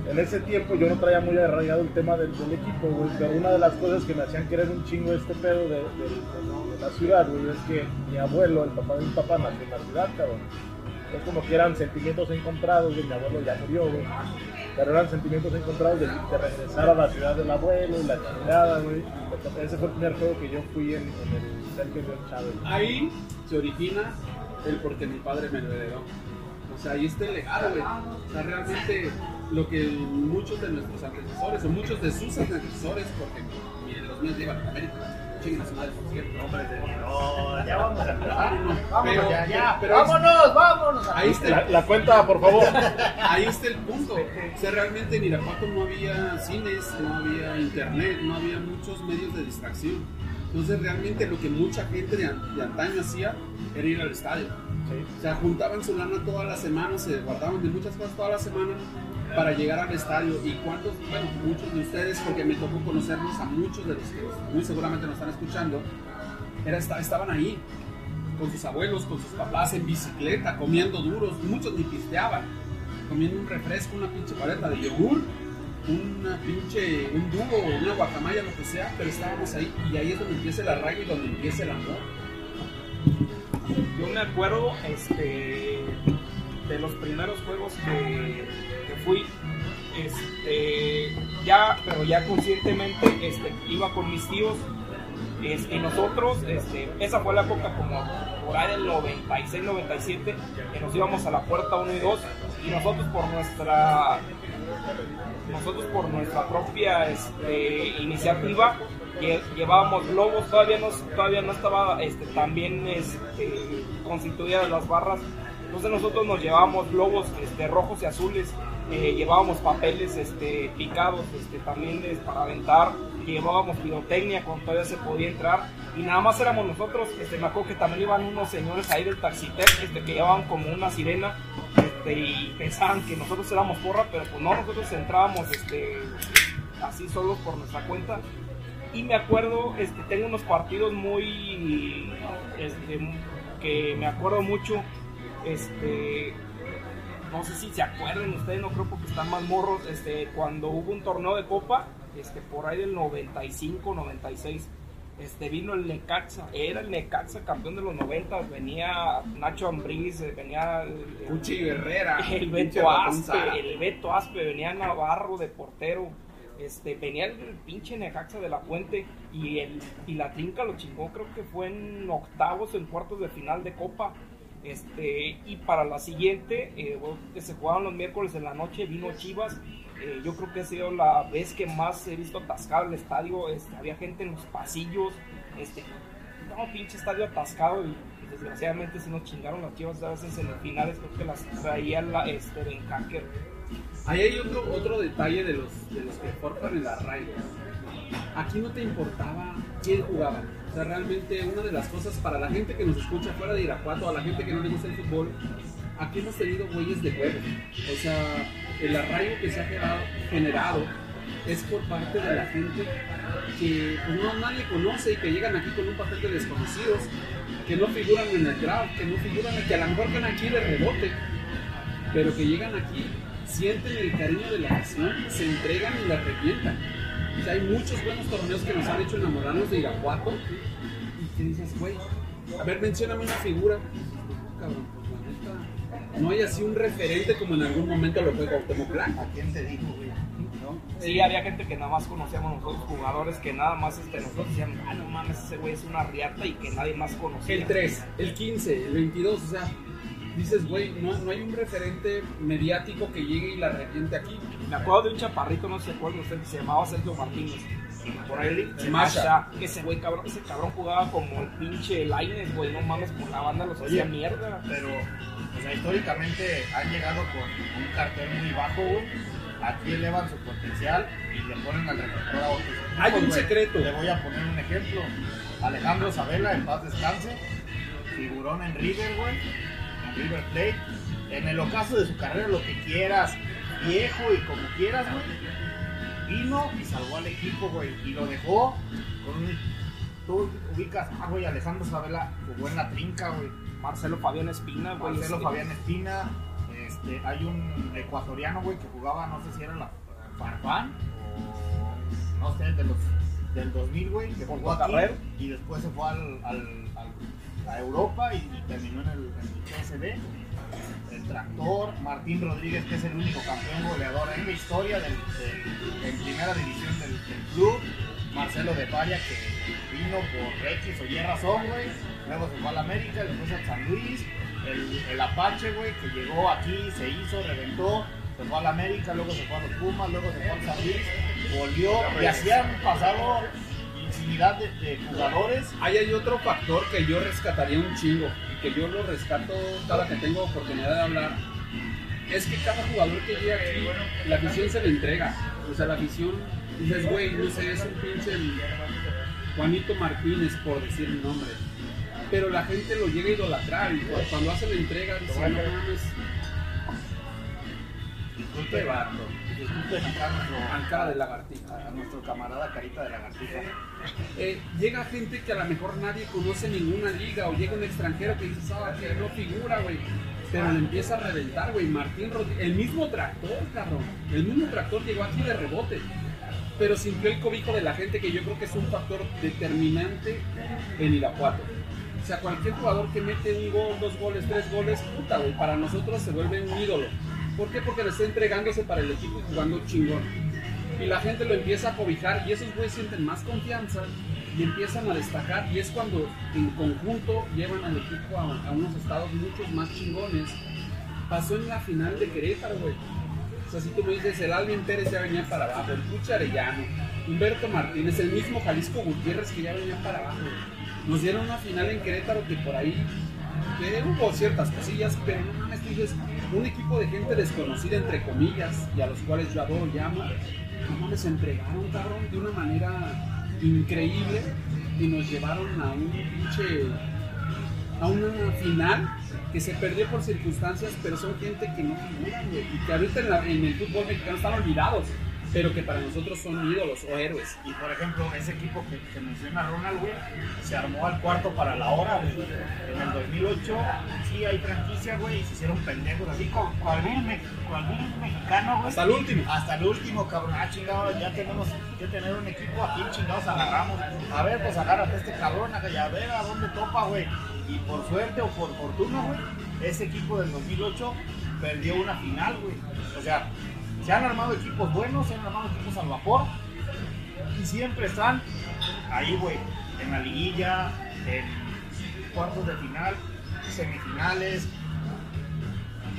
S2: En ese tiempo yo no traía muy arraigado el tema del, equipo, güey, pero una de las cosas que me hacían querer un chingo este pedo de, la ciudad, güey, es que mi abuelo, el papá de mi papá, nació en la ciudad, cabrón. Es como que eran sentimientos encontrados, güey, mi abuelo ya murió, güey. Pero eran sentimientos encontrados de, regresar a la ciudad del abuelo y la chingada, güey. Ese fue el primer juego que yo fui en, en el Sergio Chávez.
S5: Ahí se origina el porque mi padre me lo heredó. O sea, ahí está el legado, güey. O sea, realmente lo que muchos de nuestros antecesores, o muchos de sus antecesores, porque miren, los míos llevan a América, madre, por cierto.
S3: Hombre, no, ya vamos a empezar.
S5: Pero-
S3: Vámonos ya, ya.
S5: pero-
S3: vámonos, vámonos.
S5: Ahí está,
S2: La, la cuenta, por favor. <laughs>
S5: ahí está el punto. O sea, realmente en Irapuato no había cines, no había internet, no había muchos medios de distracción. Entonces, realmente lo que mucha gente de antaño hacía era ir al estadio. O sea, juntaban su lana toda la semana, se guardaban de muchas cosas toda la semana para llegar al estadio. ¿Y cuántos? Bueno, muchos de ustedes, porque me tocó conocerlos a muchos de los que muy seguramente nos están escuchando, era, esta- estaban ahí con sus abuelos, con sus papás en bicicleta, comiendo duros. Muchos ni pisteaban, comiendo un refresco, una pinche paleta de yogur, una pinche, un dúo, una guacamaya, lo que sea, pero estábamos ahí y ahí es donde empieza el arraigo y donde empieza el amor.
S4: Yo me acuerdo este, de los primeros juegos que, fui. Este, ya, pero ya conscientemente este, iba con mis tíos. Este, y nosotros, este, esa fue la época como por ahí del 96, 97, que nos íbamos a la puerta 1 y 2. Y nosotros por nuestra nosotros por nuestra propia este, iniciativa lle- llevábamos globos, todavía no, todavía no estaba este, tan bien este, constituidas las barras, entonces nosotros nos llevábamos globos este, rojos y azules, eh, llevábamos papeles este, picados este, también es para aventar, llevábamos pirotecnia cuando todavía se podía entrar y nada más éramos nosotros, este, me acuerdo que también iban unos señores ahí del Taxitec este, que llevaban como una sirena este, y pensaban que nosotros éramos porra, pero pues no, nosotros entrábamos este, así solos por nuestra cuenta. Y me acuerdo, este, tengo unos partidos muy, este, que me acuerdo mucho, este, no sé si se acuerdan ustedes, no creo porque están más morros, este, cuando hubo un torneo de copa, este, por ahí del 95, 96, este, vino el Necaxa, era el Necaxa campeón de los 90, venía Nacho Ambriz, venía el, el-
S5: Cuchi Herrera,
S4: el
S5: pinche
S4: Beto Aspe, el Beto Aspe, venía Navarro de portero, este, venía el, pinche Necaxa de la Puente y el y la trinca lo chingó, creo que fue en octavos, en cuartos de final de Copa. Este, y para la siguiente, eh, que se jugaban los miércoles en la noche, vino Chivas. eh, yo creo que ha sido la vez que más he visto atascado el estadio. Este, había gente en los pasillos. Este, no, pinche estadio atascado. Y, y desgraciadamente se nos chingaron las chivas a veces en los finales. Creo que las traía la, este, Ben Hacker.
S5: Ahí hay otro, otro detalle de los, de los que forjan el arraigo. Aquí no te importaba quién jugaba. O sea, realmente una de las cosas para la gente que nos escucha fuera de Irapuato, a la gente que no le gusta el fútbol, aquí hemos tenido güeyes de huevo. O sea, el arraigo que se ha generado, es por parte de la gente que no nadie conoce y que llegan aquí con un papel de desconocidos, que no figuran en el draft, que no figuran, que a lo mejor están aquí de rebote, pero que llegan aquí, sienten el cariño de la nación, se entregan y la revientan. O sea, hay muchos buenos torneos que nos han hecho enamorarnos de Irapuato y que dices, güey, a ver, mencióname una figura. Cabrón, pues la neta, no hay así un referente como en algún momento lo fue Cuauhtémoc Blanco.
S3: ¿A quién te dijo, güey? ¿No?
S4: Sí, había gente que nada más conocíamos nosotros, jugadores que nada más este, nosotros decíamos, ah, no mames, ese güey es una riata y que nadie más conocía.
S5: El 3, el 15, el 22, o sea, dices, güey, no, no hay un referente mediático que llegue y la reviente aquí.
S4: Me acuerdo de un chaparrito, no se acuerdan ustedes, se llamaba Sergio Martínez. Por ahí
S5: Masha.
S4: Que ese güey cabrón, ese cabrón jugaba como el pinche Laines, güey, no mames, por la banda los hacía mierda.
S3: Pero, o sea, históricamente han llegado con un cartel muy bajo, güey. Aquí elevan su potencial y le ponen al reflector a otros.
S5: Hay un secreto.
S3: Le voy a poner un ejemplo. Alejandro Sabela, en paz descanse. Figurón en River, güey. River Plate. En el ocaso de su carrera, lo que quieras. Viejo y como quieras, güey. Vino y salvó al equipo, güey. Y lo dejó con un... Tú ubicas, ah, güey, Alejandro Sabela jugó en la trinca, güey.
S4: Marcelo Fabián Espina, güey.
S3: Marcelo
S4: este,
S3: Fabián Espina, este, hay un ecuatoriano, güey, que jugaba, no sé si era la Farfán o no sé, de los del 2000, güey, que jugó aquí y después se fue al- a Europa y, terminó en el, en el. El tractor, Martín Rodríguez, que es el único campeón goleador en la historia del, en primera división del, club. Marcelo de Falla, que vino por X o Y razón, güey. Luego se fue al América, después al San Luis. El, el Apache, güey, que llegó aquí, se hizo, reventó. Se fue al América, luego se fue a los Pumas, luego se fue al San Luis. Volvió y así han pasado de, de jugadores.
S5: Ahí hay otro factor que yo rescataría un chingo y que yo lo rescato cada que tengo oportunidad de hablar. Es que cada jugador que llega aquí, la afición se le entrega. O sea, la afición, dices, güey, no sé, es un pinche Juanito Martínez, por decir el nombre. Pero la gente lo llega a idolatrar y cu- cuando hace la entrega, dice, no mames,
S3: acá a nuestro,
S5: al cara de lagartija.
S3: a nuestro camarada Carita de Lagartija.
S5: Eh, llega gente que a lo mejor nadie conoce ninguna liga o llega un extranjero que dice, ah, que no figura, güey. Pero le empieza a reventar, güey. Martín Rodríguez, el mismo tractor, cabrón. El mismo tractor llegó aquí de rebote. Pero sintió el cobijo de la gente que yo creo que es un factor determinante en Irapuato. O sea, cualquier jugador que mete un gol, dos goles, tres goles, puta, güey, para nosotros se vuelve un ídolo. ¿Por qué? Porque le está entregándose para el equipo jugando chingón y la gente lo empieza a cobijar y esos güeyes sienten más confianza y empiezan a destacar y es cuando en conjunto llevan al equipo a, unos estados muchos más chingones. Pasó en la final de Querétaro, güey. O sea, si tú me dices, el Alvin Pérez ya venía para abajo, el Puche Arellano, Humberto Martínez, el mismo Jalisco Gutiérrez que ya venía para abajo. güey. Nos dieron una final en Querétaro que por ahí que hubo ciertas cosillas, pero no mames, dices, un equipo de gente desconocida, entre comillas, y a los cuales yo adoro y amo, se entregaron, cabrón, de una manera increíble y nos llevaron a un pinche, a una final que se perdió por circunstancias, pero son gente que no figuran, güey, y que ahorita en, en el fútbol mexicano están olvidados, pero que para nosotros son ídolos o héroes.
S3: Y por ejemplo, ese equipo que, que menciona Ronald, güey, se armó al cuarto para la hora, güey. En el 2008, sí hay franquicia, güey, y se hicieron pendejos, así como cualquier, me- cualquier mexicano, güey.
S5: Hasta el último.
S3: Hasta el último, cabrón. Ah, chingado, ya tenemos que tener un equipo, aquí chingados agarramos. A ver, pues agárrate a este cabrón, a ya ver a dónde topa, güey. Y por suerte o por fortuna, güey, ese equipo del 2008 perdió una final, güey. O sea, se han armado equipos buenos, se han armado equipos al vapor y siempre están ahí, güey, en la liguilla, en cuartos de final, semifinales,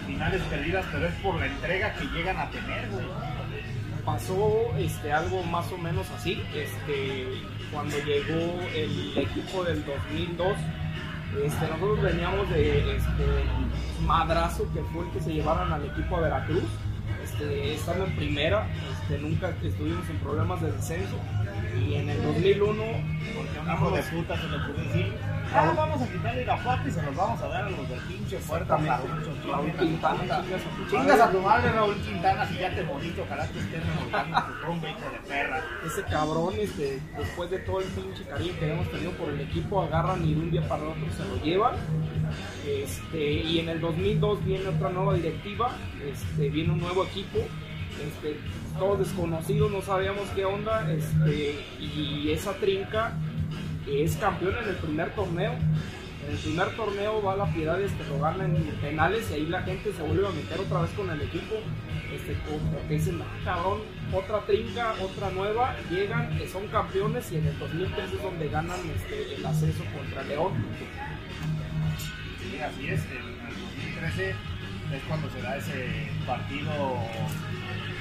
S3: finales perdidas, pero es por la entrega que llegan a tener, güey.
S4: pasó este, algo más o menos así. Este, cuando llegó el equipo del 2002, este, nosotros veníamos de este, madrazo que fue el que se llevaron al equipo a Veracruz. Este, estando en primera, este, nunca estuvimos en problemas de descenso. Y en el 2001,
S3: Porque un hijo de puta se le ocurrió decir, ah, vamos a quitarle la fuerte y se los vamos a dar a los del pinche puerta
S4: Exactamente. Raúl Quintana, chingas a tu madre.
S3: Raúl Quintana, si ya te moriste, ojalá te estés remolcando tu hijo de perra.
S4: ese cabrón, este, después de todo el pinche cariño que hemos tenido por el equipo, agarran y de un día para otro se lo llevan. Este, y en el 2002 viene otra nueva directiva, este, viene un nuevo equipo, este, todos desconocidos, no sabíamos qué onda, este, y esa trinca es campeón en el primer torneo. En el primer torneo va la piedad, este, lo gana en penales y ahí la gente se vuelve a meter otra vez con el equipo. Este, como que dicen, "Ah, cabrón, otra trinca, otra nueva, llegan, que son campeones y en el 2003 es donde ganan este, el ascenso contra León.
S3: Sí, así es. En el 2013 es cuando se da ese partido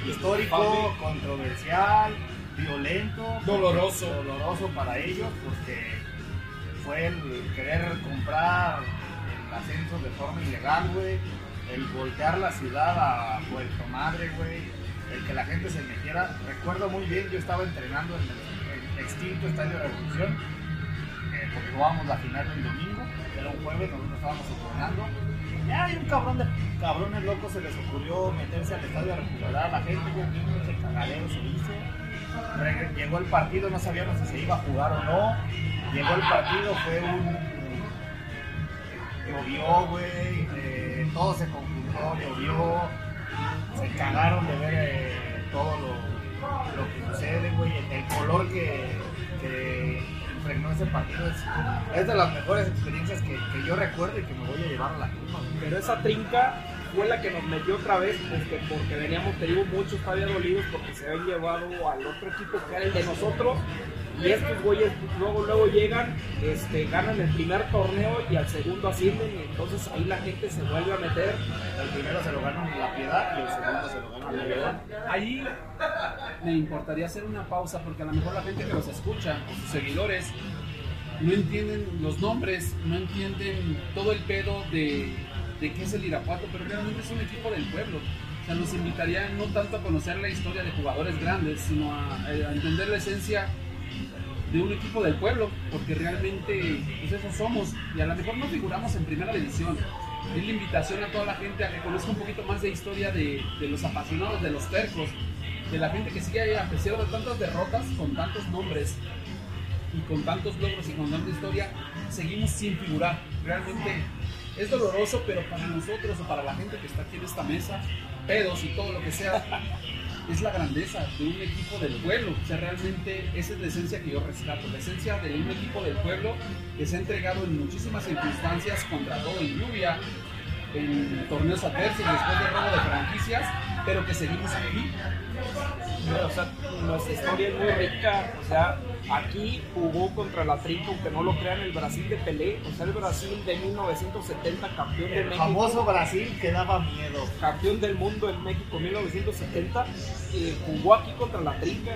S3: histórico, controversial, violento,
S5: Doloroso.
S3: doloroso para ellos, porque fue el querer comprar el ascenso de forma ilegal, güey, el voltear la ciudad a Puerto Madre, güey, el que la gente se metiera. Recuerdo muy bien, yo estaba entrenando en el, el extinto Estadio Revolución eh, porque jugábamos la final el domingo, era un jueves, nosotros estábamos entrenando. Ya hay un cabrón de cabrones locos se les ocurrió meterse al estadio a recuperar a la gente, güey, el cagadero se hizo. Llegó el partido, no sabíamos si se iba a jugar o no. Llegó el partido, fue un. llovió, güey, eh, todo se confundió llovió, se cagaron de ver eh, todo lo, lo que sucede, güey. El color que, que ese partido es, es de las mejores experiencias que, que yo recuerdo y que me voy a llevar a la güey.
S4: Pero esa trinca fue la que nos metió otra vez, este, porque veníamos, te digo, muchos todavía dolidos porque se habían llevado al otro equipo que era el de nosotros. Y estos güeyes luego, luego llegan, este, ganan el primer torneo y al segundo ascienden y entonces ahí la gente se vuelve a meter.
S3: El primero se lo ganan la piedad y el segundo se lo ganan el león.
S5: Ahí me importaría hacer una pausa porque a lo mejor la gente que los escucha, sus seguidores, no entienden los nombres, no entienden todo el pedo de, de qué es el Irapuato, pero realmente es un equipo del pueblo. O sea, nos invitaría no tanto a conocer la historia de jugadores grandes, sino a, a entender la esencia de un equipo del pueblo, porque realmente pues eso somos y a lo mejor no figuramos en primera división. Es la invitación a toda la gente a que conozca un poquito más de historia de, de los apasionados, de los tercos, de la gente que sigue a pesar de tantas derrotas, con tantos nombres y con tantos logros y con tanta historia, seguimos sin figurar. Realmente es doloroso, pero para nosotros o para la gente que está aquí en esta mesa, pedos y todo lo que sea, es la grandeza de un equipo del pueblo. O sea, realmente esa es la esencia que yo rescato, la esencia de un equipo del pueblo que se ha entregado en muchísimas circunstancias, contra todo en lluvia, en torneos adversos, después de robo de franquicias, pero que seguimos aquí.
S4: O sea, nuestra historia es muy rica. O sea, aquí jugó contra la trinca, aunque no lo crean, el Brasil de Pelé. O sea, el Brasil de 1970, campeón de
S3: El
S4: México.
S3: famoso Brasil que daba miedo.
S4: campeón del mundo en México en 1970, eh, jugó aquí contra la Trinca.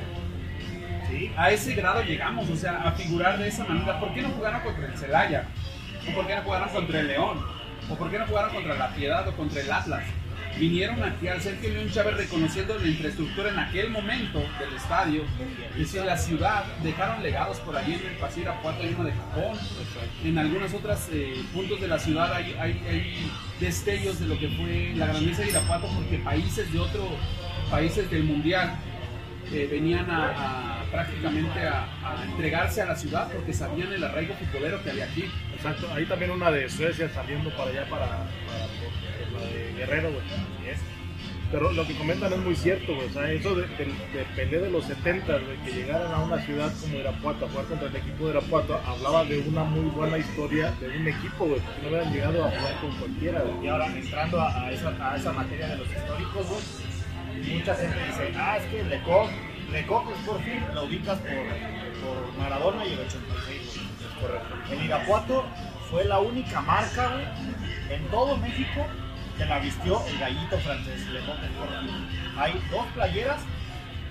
S3: Sí.
S5: A ese grado llegamos, o sea, a figurar de esa manera. ¿Por qué no jugaron contra el Celaya? ¿O por qué no jugaron contra el León? ¿O por qué no jugaron contra la Piedad o contra el Atlas? Vinieron aquí al Sergio León Chávez reconociendo la infraestructura en aquel momento del estadio. Y la ciudad dejaron legados por allí en el Paso Irapuato hay uno de Japón. En algunos otros eh, puntos de la ciudad hay, destellos de lo que fue la grandeza de Irapuato porque países de otro países del mundial eh, venían a prácticamente a, a entregarse a la ciudad porque sabían el arraigo futbolero que había aquí.
S2: Exacto, ahí también una de Suecia saliendo para allá, para, la de Guerrero, güey. Pero lo que comentan es muy cierto, güey. O sea, eso de, de, de los 70, güey, que llegaran a una ciudad como Irapuato a jugar contra el equipo de Irapuato, hablaba de una muy buena historia de un equipo, güey, porque no hubieran llegado a jugar con cualquiera, güey.
S3: Y ahora entrando a, esa, materia de los históricos, güey, mucha gente dice, ah, es que Lecoq, Lecoq es por fin, lo ubicas por, por Maradona y el 86, güey. Es correcto. El Irapuato fue la única marca, güey, en todo México que la vistió el gallito francés, por fin. Hay dos playeras,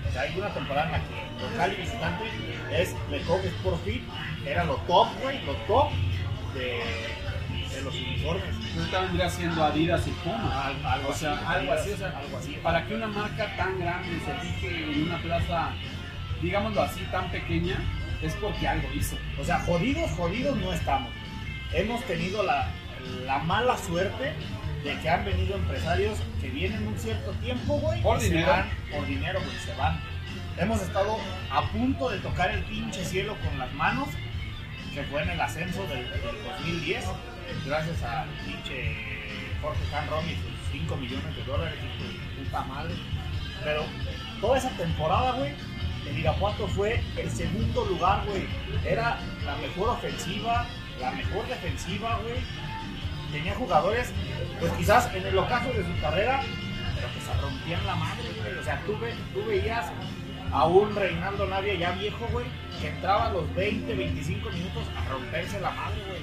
S3: o sea, hay una temporada en la que local y visitante es Lecoq es por fin, era lo top, güey, lo top de, de los uniformes.
S5: Ahorita vendría siendo Adidas y Puma.
S3: Al- algo
S5: o sea,
S3: así,
S5: algo así, o sea,
S3: algo así.
S5: para que una marca tan grande se fije en una plaza, digámoslo así, tan pequeña, es porque algo hizo.
S3: O sea, jodidos, jodidos no estamos. Hemos tenido la, la mala suerte de que han venido empresarios que vienen un cierto tiempo, güey,
S5: Por
S3: y se
S5: dinero.
S3: van, por dinero, güey, se van. Hemos estado a punto de tocar el pinche cielo con las manos, que fue en el ascenso del, del 2010, gracias a pinche Jorge Canron y sus 5 millones de dólares, de puta madre. Pero toda esa temporada, güey, el Irapuato fue el segundo lugar, güey. Era la mejor ofensiva, la mejor defensiva, güey. Tenía jugadores, pues quizás en el ocaso de su carrera, pero que se rompían la madre, güey. O sea, tú, ve- tú veías a un Reinaldo Navia ya viejo, güey, que entraba a los 20, 25 minutos a romperse la madre, güey.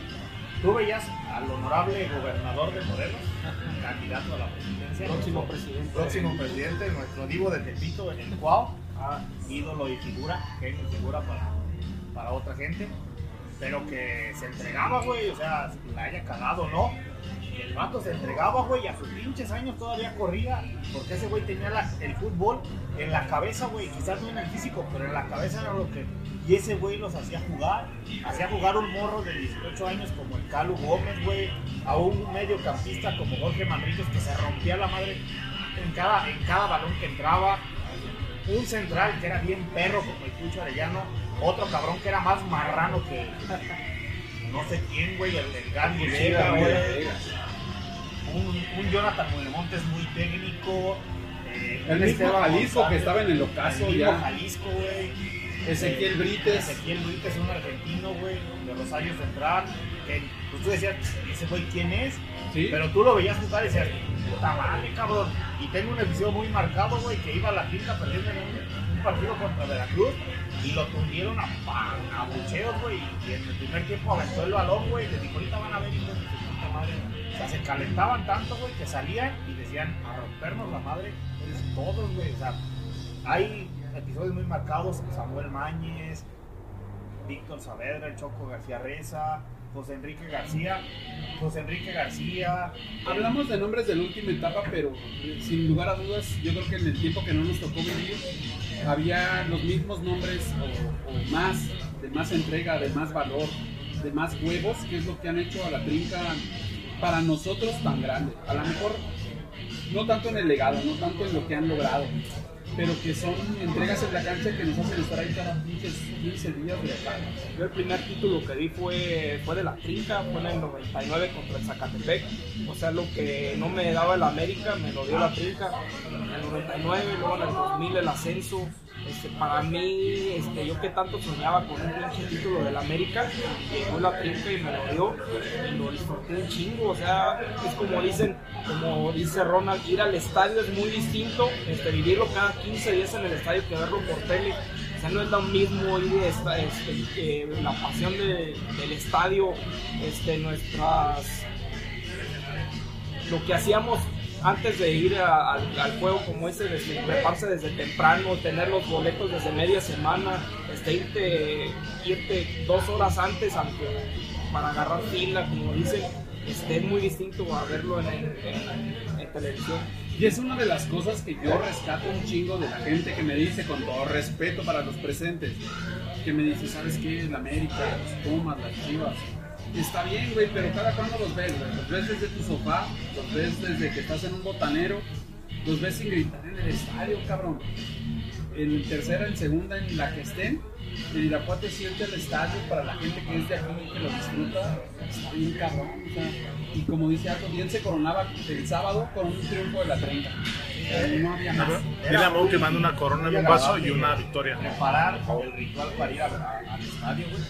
S3: Tú veías al honorable gobernador de Morelos, candidato a la presidencia.
S4: Próximo presidente.
S3: Próximo presidente, nuestro divo de Tepito, en el cual ídolo y figura, genio y figura para, para otra gente, pero que se entregaba, güey, o sea, la haya cagado, ¿no? Y el vato se entregaba, güey, a sus pinches años todavía corría, porque ese güey tenía el fútbol en la cabeza, güey, quizás no en el físico, pero en la cabeza era lo que... Y ese güey los hacía jugar, hacía jugar un morro de 18 años como el Calu Gómez, güey, a un mediocampista como Jorge Manriquez que se rompía la madre en cada, en cada balón que entraba, un central que era bien perro como el Cucho Arellano, otro cabrón que era más marrano que no sé quién, güey, el del Gandhi Vega, güey. un, un Jonathan Montes muy técnico. eh,
S5: El mismo Jalisco que estaba en el ocaso
S3: el mismo
S5: ya.
S3: Jalisco, güey.
S5: Ezequiel
S3: Eh,
S5: Brites.
S3: Ezequiel Brites es un argentino, güey, de Rosario Central. Que, pues tú decías, ese güey, ¿quién es? Pero tú lo veías jugar y decías, puta madre, cabrón. Y tengo un episodio muy marcado, güey, que iba a la quinta perdiendo en un, partido contra Veracruz y lo tundieron a, a bucheos, güey. Y en el primer tiempo aventó el balón, güey, y les dijo, ahorita van a ver, hijos de puta madre. O sea, se calentaban tanto, güey, que salían y decían, a rompernos la madre, eres todos, güey. O sea, hay episodios muy marcados, Samuel Mañez, Víctor Saavedra, el Choco García Reza, José Enrique García, José Enrique García.
S5: Hablamos de nombres de la última etapa, pero eh, sin lugar a dudas, yo creo que en el tiempo que no nos tocó vivir, había los mismos nombres o, o más, de más entrega, de más valor, de más huevos, que es lo que han hecho a la trinca para nosotros tan grande. A lo mejor no tanto en el legado, no tanto en lo que han logrado, pero que son entregas en la cancha que nos hacen estar ahí cada pinches 15 días de acá.
S4: Yo el primer título que di fue, fue de la trinca, fue en el 99 contra el Zacatepec. O sea, lo que no me daba el América, me lo dio la trinca. En el 99, luego en el 2000 el ascenso. Este, para mí, este, yo que tanto soñaba con un pinche título del América, llegó la trinca y me lo dio y lo disfruté un chingo. O sea, es como dicen, como dice Ronald, ir al estadio es muy distinto, este, vivirlo cada 15 días en el estadio que verlo por tele. O sea, no es lo mismo ir esta, este, que la pasión de- del estadio, este, nuestras lo que hacíamos antes de ir al, juego como ese, prepararse desde temprano, tener los boletos desde media semana, este, irte, irte dos horas antes aunque, para agarrar fila, como dicen, este, es muy distinto a verlo en, en- en televisión.
S5: Y es una de las cosas que yo rescato un chingo de la gente que me dice, con todo respeto para los presentes, que me dice, ¿sabes qué? La América, los Pumas, las Chivas. Está bien, güey, pero cada cuando los ves, güey. Los ves desde tu sofá, los ves desde que estás en un botanero, los ves sin gritar en el estadio, cabrón. En tercera, en segunda, en la que estén, el Irapuato siente el estadio para la gente que es de aquí y que lo disfruta. Está bien cabrón, o sea, y como dice Ato, bien se coronaba el sábado con un triunfo de la 30. Eh, No había más.
S2: Dile a Mau que manda una corona en un vaso y una victoria.
S3: Preparar el ritual para ir al estadio, güey.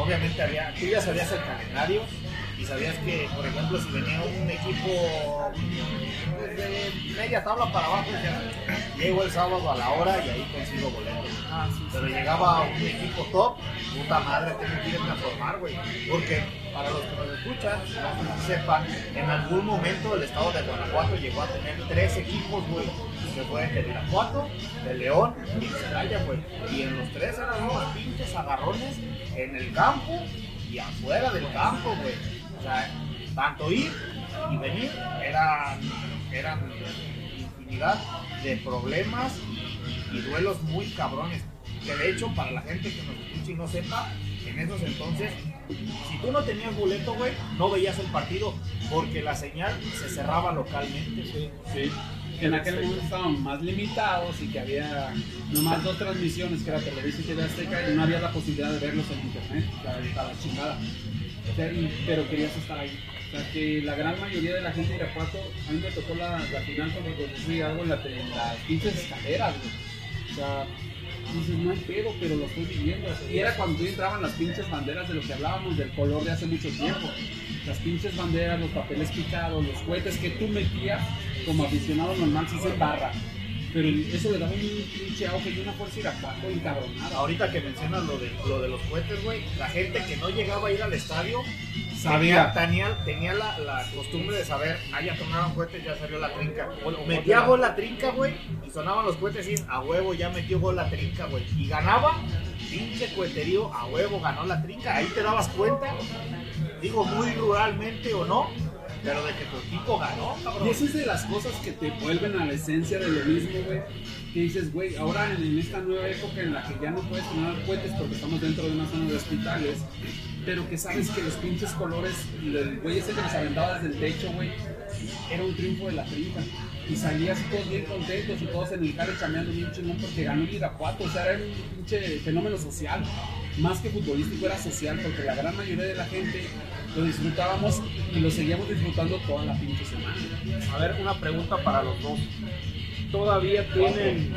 S3: Obviamente había, tú ya sabías el calendario y sabías que, por ejemplo, si venía un equipo pues, de media tabla para abajo, decías, llego el sábado a la hora y ahí consigo boletos.
S4: Ah, sí,
S3: Pero llegaba un equipo top, puta madre, tengo que ir a transformar, güey. Porque para los que nos escuchan, no sepan, en algún momento el estado de Guanajuato llegó a tener tres equipos, güey. Que fue el Guanajuato, de León y Celaya, güey. Y en los tres eran unos pinches agarrones en el campo y afuera del campo, güey. Tanto ir y venir eran, eran infinidad de problemas y, duelos muy cabrones. Que de hecho, para la gente que nos escuche y no sepa, en esos entonces, si tú no tenías boleto, güey, no veías el partido porque la señal se cerraba localmente.
S5: Sí. Que en aquel momento estaban más limitados y que había nomás dos transmisiones, que era Televisa y TV Azteca, y no había la posibilidad de verlos en internet, la chingada. Pero querías estar ahí. O que la gran mayoría de la gente de Irapuato, a mí me tocó la, la final con los de algo en, la, en las pinches escaleras, güey. O sea, dices, no hay pedo, pero lo estoy viviendo. Y era cuando entraban las pinches banderas de lo que hablábamos del color de hace mucho tiempo. Las pinches banderas, los papeles picados, los cohetes que tú metías como aficionado normal, si se barra. Pero eso le daba un pinche auge y una fuerza irapuato encabronada.
S3: Ahorita que mencionas lo de, lo de los cohetes, güey, la gente que no llegaba a ir al estadio
S5: Sabía.
S3: tenía, tenía la, la costumbre de saber, ah, ya tomaron cohetes, ya salió la trinca.
S4: O-
S3: Metía gol la trinca, güey, y sonaban los cohetes y a huevo ya metió gol la trinca, güey. Y ganaba, pinche coheterío, a huevo ganó la trinca. Ahí te dabas cuenta, digo muy ruralmente o no, pero de que tu equipo ganó, cabrón.
S5: Y esa es de las cosas que te vuelven a la esencia de lo mismo, güey. Que dices, güey, ahora en, esta nueva época en la que ya no puedes poner cohetes porque estamos dentro de una zona de hospitales, pero que sabes que los pinches colores, el güey ese que nos aventaba desde el techo, güey, era un triunfo de la trinca. Y salías todos bien contentos y todos en el carro cambiando bien chingón porque ganó el Irapuato. O sea, era un pinche fenómeno social. Más que futbolístico, era social porque la gran mayoría de la gente lo disfrutábamos y lo seguíamos disfrutando toda la pinche semana.
S4: A ver, una pregunta para los dos. ¿Todavía tienen...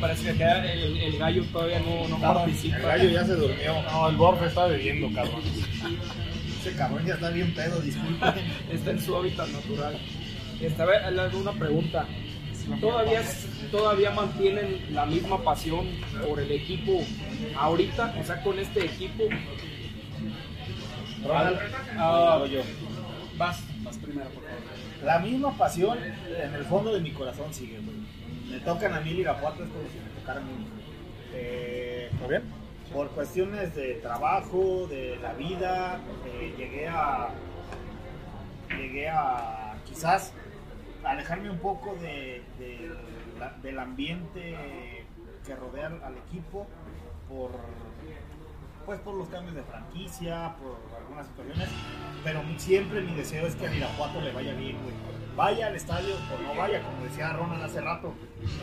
S4: Parece que acá el, el gallo todavía no, no participa.
S3: El gallo ya se durmió.
S2: No, el Borja está bebiendo, cabrón.
S3: Ese cabrón ya está bien pedo, disculpen. <laughs>
S4: está en su hábitat natural. Esta vez le hago una pregunta. ¿Todavía, ¿Todavía mantienen la misma pasión por el equipo ahorita? O sea, con este equipo.
S5: Ah, vas, vas primero, por.
S3: La misma pasión en el fondo de mi corazón sigue, güey. Me tocan a mí el Irapuato, es como si me tocara a mí. Eh,
S2: ¿Está bien?
S3: por cuestiones de trabajo, de la vida, eh, llegué a llegué a quizás alejarme un poco de, del ambiente que rodea al equipo por pues por los cambios de franquicia, por algunas situaciones, pero siempre mi deseo es que al Irapuato le vaya bien, güey. Vaya al estadio o no vaya, como decía Ronald hace rato,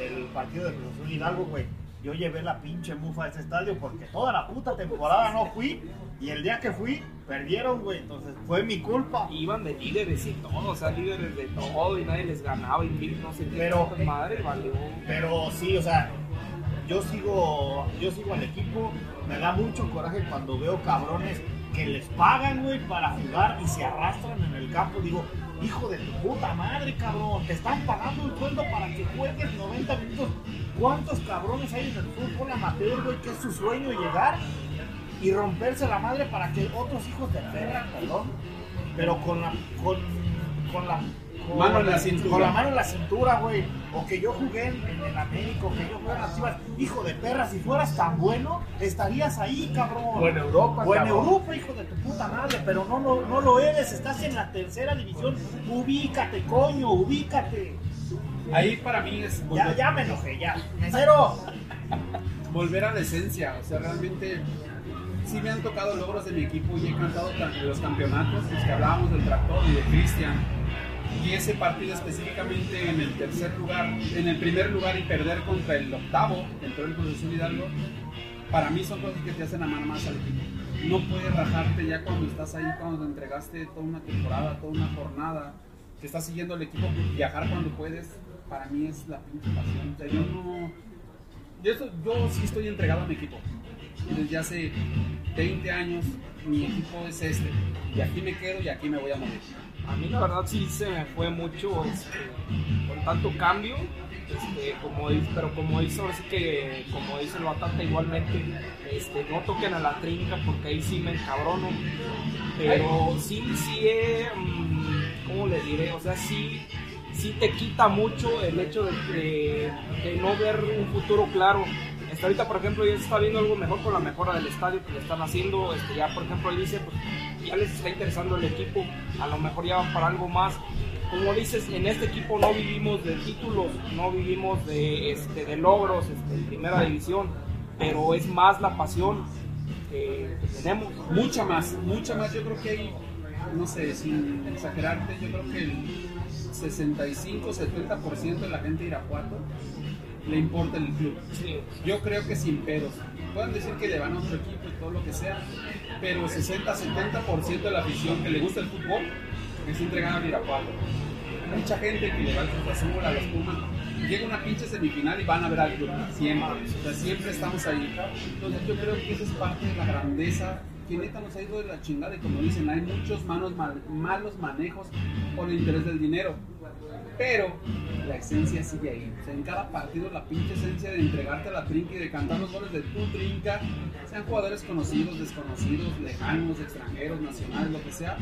S3: el partido de Cruz Hidalgo, güey. Yo llevé la pinche mufa a ese estadio porque toda la puta temporada no fui y el día que fui perdieron, güey. Entonces fue mi culpa.
S4: Iban de líderes y todo, o sea, líderes de todo y nadie les ganaba y no sé qué.
S3: Pero-
S4: valió.
S3: Pero sí, o sea, yo sigo, yo sigo al equipo. Me da mucho coraje cuando veo cabrones que les pagan, güey, para jugar y se arrastran en el campo. Digo, hijo de tu puta madre, cabrón, te están pagando el sueldo para que juegues 90 minutos. ¿Cuántos cabrones hay en el fútbol amateur, güey, que es su sueño llegar y romperse la madre para que otros hijos de perra, perdón, pero con la, con, con la con
S5: Mano en la cintura.
S3: Con la mano en la cintura, güey. O que yo jugué en, el América, o que yo jugué en las Chivas. Hijo de perra, si fueras tan bueno, estarías ahí, cabrón.
S2: O en Europa,
S3: O en
S2: cabrón.
S3: Europa, hijo de tu puta madre. Pero no, no, no lo eres, estás en la tercera división. Ubícate, coño, ubícate.
S5: Ahí para mí es
S3: Ya,
S5: volver,
S3: ya me enojé, ya. Mesero.
S5: volver a la esencia. O sea, realmente sí me han tocado logros de mi equipo y he cantado los campeonatos, los que hablábamos del tractor y de Cristian. Y ese partido específicamente en el tercer lugar, en el primer lugar y perder contra el octavo, entró el Cruz Azul Hidalgo, para mí son cosas que te hacen amar más al equipo. No puedes rajarte ya cuando estás ahí, cuando te entregaste toda una temporada, toda una jornada, que estás siguiendo el equipo, viajar cuando puedes, para mí es la pinche pasión. O sea, yo no. Yo sí estoy entregado a mi equipo. Desde hace 20 años, mi equipo es este. Y aquí me quedo y aquí me voy a morir.
S4: A mí la verdad sí se me fue mucho este, con tanto cambio, este, como pero como dice ahora sí que como dice el Batata igualmente, este, no toquen a la trinca porque ahí sí me encabrono, pero sí, sí, eh, mm, ¿cómo le diré? O sea, sí, sí te quita mucho el hecho de, de- de no ver un futuro claro. Este, ahorita, por ejemplo, ya se está viendo algo mejor con la mejora del estadio que le están haciendo. Este, ya, por ejemplo, él dice, pues, ya les está interesando el equipo, a lo mejor ya van para algo más. Como dices, en este equipo no vivimos de títulos, no vivimos de, este, de logros este, en primera división, pero es más la pasión que, que tenemos.
S5: Mucha más, mucha más. Yo creo que hay, no sé, sin exagerarte, yo creo que el 65-70% de la gente de Irapuato le importa el club.
S4: Sí,
S5: Yo creo que sin pedos. Pueden decir que le van a otro equipo y todo lo que sea, pero 60-70% de la afición que le gusta el fútbol es entregada al Irapuato. Mucha gente que le va al Cruz a los Pumas, llega una pinche semifinal y van a ver al club. Siempre. O sea, siempre estamos ahí. Entonces yo creo que esa es parte de la grandeza que neta nos ha ido de la chingada y como dicen, hay muchos malos, mal- malos manejos por el interés del dinero. Pero la esencia sigue ahí. En cada partido la pinche esencia de entregarte a la trinca y de cantar los goles de tu trinca, sean jugadores conocidos, desconocidos, lejanos, extranjeros, nacionales, lo que sea,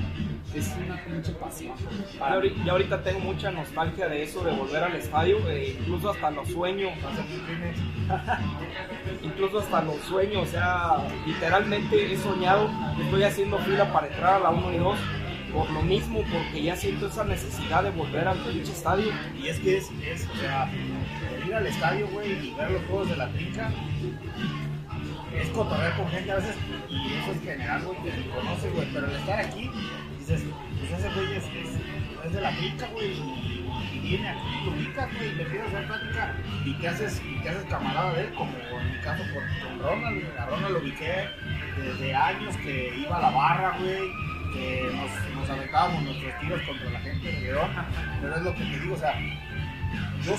S5: es una pinche pasión. Para
S4: ya ahorita tengo mucha nostalgia de eso, de volver al estadio, eh, incluso hasta los sueños, <laughs> incluso hasta los sueños, o sea, literalmente he soñado, estoy haciendo fila para entrar a la 1 y 2, por lo mismo, porque ya siento esa necesidad de volver al pinche estadio.
S3: Y es que es, es, o sea, ir al estadio, güey, y ver los juegos de la trinca, es cotorrear con gente a veces, y eso es general, güey, que se conoce, güey, pero el estar aquí, dices, pues ese güey es, de la trinca, güey, y, viene aquí, lo ubicas, güey, y le pides hacer plática, y te haces, y te haces camarada de él, como en mi caso con, Ronald, a Ronald lo ubiqué desde años que iba a la barra, güey, que nos, nos aventábamos nuestros tiros contra la gente de León, pero es lo que te digo, o sea, yo,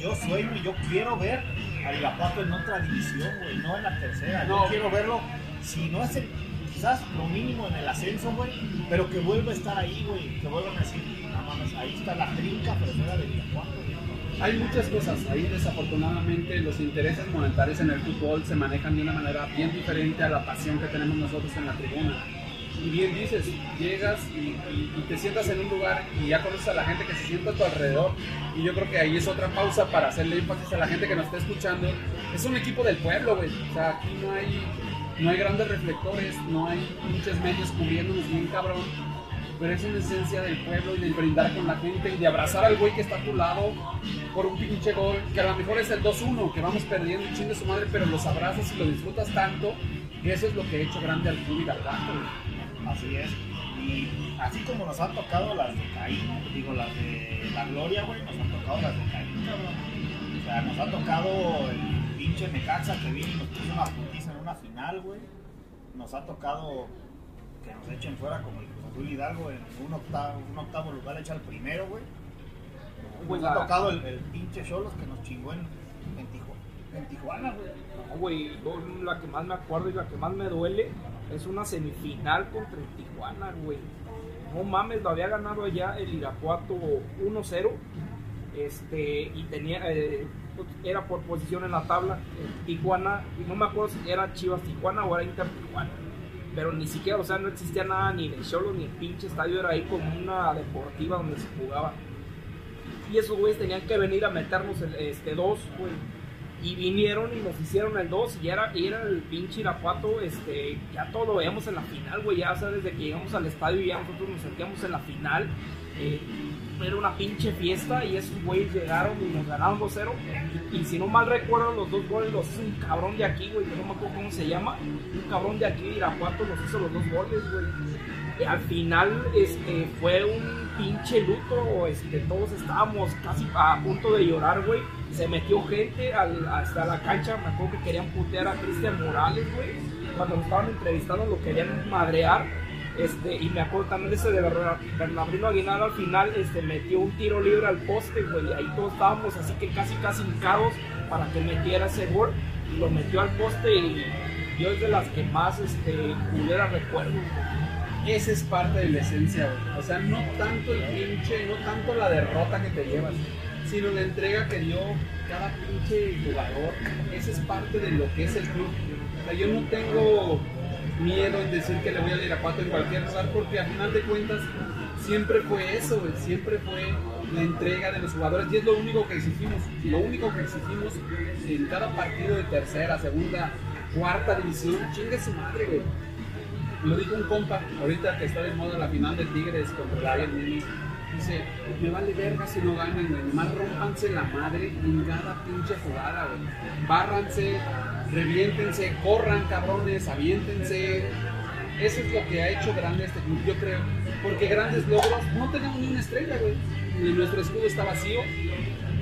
S3: yo sueño y yo quiero ver a Irapuato en otra división, güey, no en la tercera.
S5: No.
S3: Yo quiero verlo, si no es el, quizás lo mínimo en el ascenso, güey, pero que vuelva a estar ahí, güey, que vuelvan a decir, no mames, ahí está la trinca tercera de Irapuato.
S5: Hay muchas cosas. Ahí desafortunadamente los intereses monetarios en el fútbol se manejan de una manera bien diferente a la pasión que tenemos nosotros en la tribuna. Y bien dices, llegas y, y- y te sientas en un lugar y ya conoces a la gente que se sienta a tu alrededor. Y yo creo que ahí es otra pausa para hacerle énfasis a la gente que nos está escuchando. Es un equipo del pueblo, güey. O sea, aquí no hay, no hay grandes reflectores, no hay muchos medios cubriéndonos bien cabrón pero es una esencia del pueblo y de brindar con la gente y de abrazar al güey que está a tu lado por un pinche gol, que a lo mejor es el 2-1, que vamos perdiendo y chingue su madre, pero los abrazas y lo disfrutas tanto, y eso es lo que ha hecho grande al club Irapuato, güey.
S3: Así es. Y así como nos han tocado las de Caín, digo, las de la Gloria, güey, nos han tocado las de Caín, cabrón. O sea, nos ha tocado el pinche Necaxa que vino y nos puso una putiza en una final, güey. Nos ha tocado que nos echen fuera como el Cruz Azul Hidalgo en un octavo, un octavo lugar echa el primero, güey.
S4: Pues
S3: Nos ha
S4: la-
S3: tocado el, el pinche Cholos que nos chingó en, en Tijuana, güey.
S4: No, güey, yo la que más me acuerdo y la que más me duele es una semifinal contra el Tijuana, güey. No mames, lo había ganado allá el Irapuato 1-0. Este, y tenía, eh, pues, era por posición en la tabla. el Tijuana, y no me acuerdo si era Chivas Tijuana o era Inter Tijuana. Pero ni siquiera, o sea, no existía nada ni de Cholos ni el pinche estadio, era ahí como una deportiva donde se jugaba. Y esos güeyes tenían que venir a meternos el, este, dos, güey. Y vinieron y nos hicieron el 2 y era, era el pinche Irapuato, este, ya todo lo veíamos en la final, güey, ya sea, desde que llegamos al estadio ya nosotros nos sentíamos en la final, eh, era una pinche fiesta y esos güeyes llegaron y nos ganaron 2-0 y, y si no mal recuerdo los dos goles los hizo un cabrón de aquí, güey, no me acuerdo cómo se llama, un cabrón de aquí de Irapuato nos hizo los dos goles, güey. Y al final este, fue un pinche luto, este, todos estábamos casi a punto de llorar, güey. Se metió gente al- hasta la cancha, me acuerdo que querían putear a Cristian Morales, güey. Cuando lo estaban entrevistando lo querían madrear. Este, y me acuerdo también ese de Berna- Bernardino Aguilar al final este, metió un tiro libre al poste, güey. Ahí todos estábamos así que casi casi hincados para que metiera ese gol. Y lo metió al poste y yo es de las que más este, culera recuerdo.
S5: Esa es parte de la esencia. O sea, no tanto el pinche, no tanto la derrota que te llevas, sino la entrega que dio cada pinche jugador. Esa es parte de lo que es el club. Yo no tengo miedo en decir que le voy a Irapuato en cualquier lugar, porque al final de cuentas siempre fue eso. Siempre fue la entrega de los jugadores y es lo único que exigimos. Lo único que exigimos en cada partido de tercera, segunda, cuarta división, chingue su madre, güey lo dijo un compa, ahorita que está de moda la final de Tigres contra el Bayern dice, me vale verga si no ganan, güey, nomás rompanse la madre en cada pinche jugada, güey. Bárranse, reviéntense, corran cabrones, aviéntense. Eso es lo que ha hecho grande este club, yo creo. Porque grandes logros, no tenemos ni una estrella, güey. Nuestro escudo está vacío.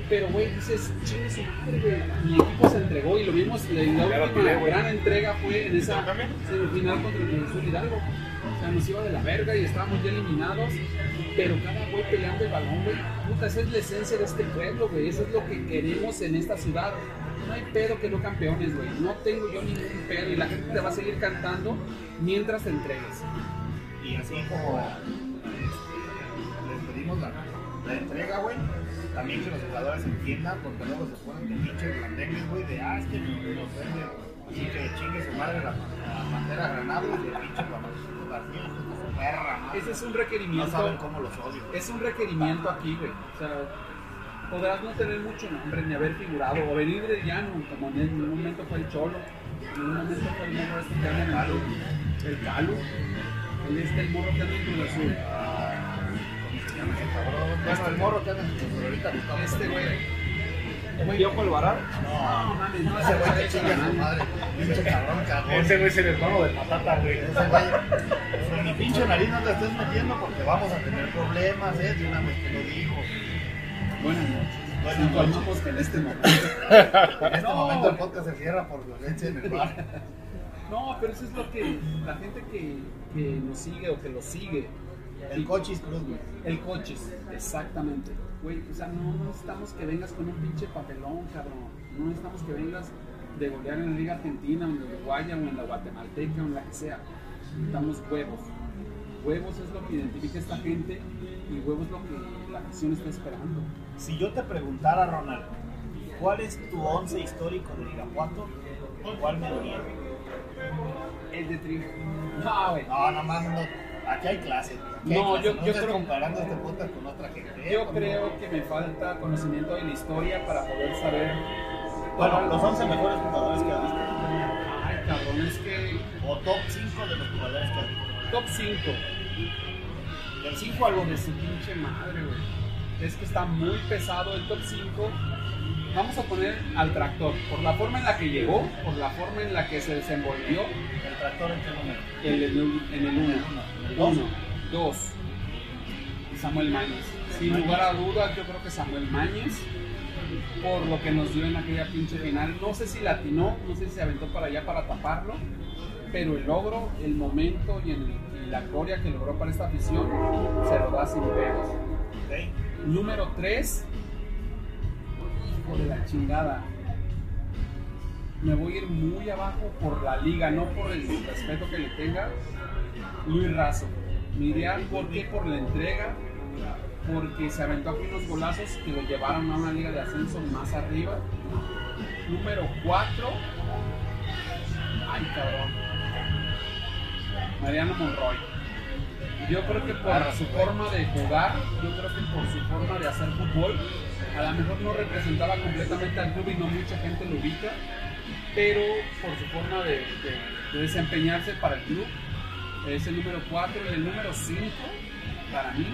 S5: Pero, güey, dices, chingue su madre, güey. Mi equipo se entregó y lo vimos. La, la última gran entrega fue en esa semifinal contra el Azul Hidalgo. O sea, nos iba de la verga y estábamos ya eliminados. Pero cada güey peleando el balón, güey. Puta, esa es la esencia de este pueblo, güey. Eso es lo que queremos en esta ciudad. No hay pedo que no campeones, güey. No tengo yo ningún pedo. Y la gente te va a seguir cantando mientras te entregues.
S3: Y así como este, les pedimos la, la entrega, güey, también que los jugadores entiendan, porque luego se ponen de pinches blandengues, güey, de ah, es que nos, vende, así que chingue su madre la, la pantera granada y de pinche García, su perra, madre.
S5: Ese es un
S3: No
S5: requerimiento.
S3: saben cómo los odio.
S5: es un requerimiento aquí, güey. O sea, podrás no tener mucho nombre ni haber figurado o venir de llano, como en un momento fue el Cholo, en un momento fue el morro este que anda en el el Calo, el este el morro que anda en Cruz Azul.
S3: ¿Cómo se llama ese cabrón? Bueno, el morro que anda ahorita.
S5: Este güey.
S4: ¿El Piojo Alvarado?
S5: No, mames, no,
S3: Ese güey que
S5: ese
S3: chingue a su madre. Pinche cabrón, cagón.
S2: Ese güey es el hermano de Patata, güey.
S3: Ese güey, pues, mi pinche nariz no te estés metiendo porque vamos a tener problemas, eh, de una vez te lo dijo.
S5: Buenas noches.
S3: Buenas
S5: Informamos que en este momento.
S3: En este
S5: No.
S3: momento el podcast se cierra por violencia en el bar.
S5: No, pero eso es lo que la gente que, que nos sigue o que lo sigue.
S3: El Cochis Cruz, güey.
S5: El coches, exactamente. Güey, o sea, no necesitamos que vengas con un pinche papelón, cabrón. No necesitamos que vengas de golear en la Liga Argentina, o en la Uruguaya, o en la Guatemalteca, o en la que sea. Necesitamos huevos. Huevos es lo que identifica a esta gente y huevos es lo que la afición está esperando.
S3: Si yo te preguntara, Ronald, ¿cuál es tu once histórico de Irapuato? ¿Cuál me diría?
S5: El de Tri. No, güey.
S3: No, nada más no. Aquí hay clases. Aquí hay
S5: No,
S3: clases.
S5: yo-
S3: no
S5: yo creo-
S3: comparando este podcast con otra gente.
S5: Yo creo que me falta conocimiento de la historia para poder saber.
S3: Bueno, los 11 mejores jugadores que has visto.
S5: Ay, cabrón, es que.
S3: O top 5 de los jugadores que has visto.
S5: Top 5.
S3: Del 5 al
S5: De
S3: 1.
S5: su pinche madre, güey. Es que está muy pesado el top 5. Vamos a poner al tractor. Por la forma en la que llegó, por la forma en la que se desenvolvió
S3: El tractor en qué número.
S5: en el, en el 1.
S3: El dos.
S5: 1, 2. Samuel Mañez. Sin lugar a dudas, yo creo que Samuel Mañez, por lo que nos dio en aquella pinche final, no sé si latinó, no sé si se aventó para allá para taparlo, pero el logro, el momento y, el- y la gloria que logró para esta afición se lo da sin pedos.
S3: Ok.
S5: Número 3, hijo de la chingada. Me voy a ir muy abajo por la liga, no por el respeto que le tenga. Luis Razo. Me iría por qué? Por la entrega, porque se aventó aquí unos golazos que lo llevaron a una liga de ascenso más arriba. Número 4. Ay, cabrón. Mariano Monroy. Yo creo que por su forma de jugar, yo creo que por su forma de hacer fútbol, a lo mejor no representaba completamente al club y no mucha gente lo ubica, pero por su forma de, de- de desempeñarse para el club, es el número 4 y el número 5, para mí,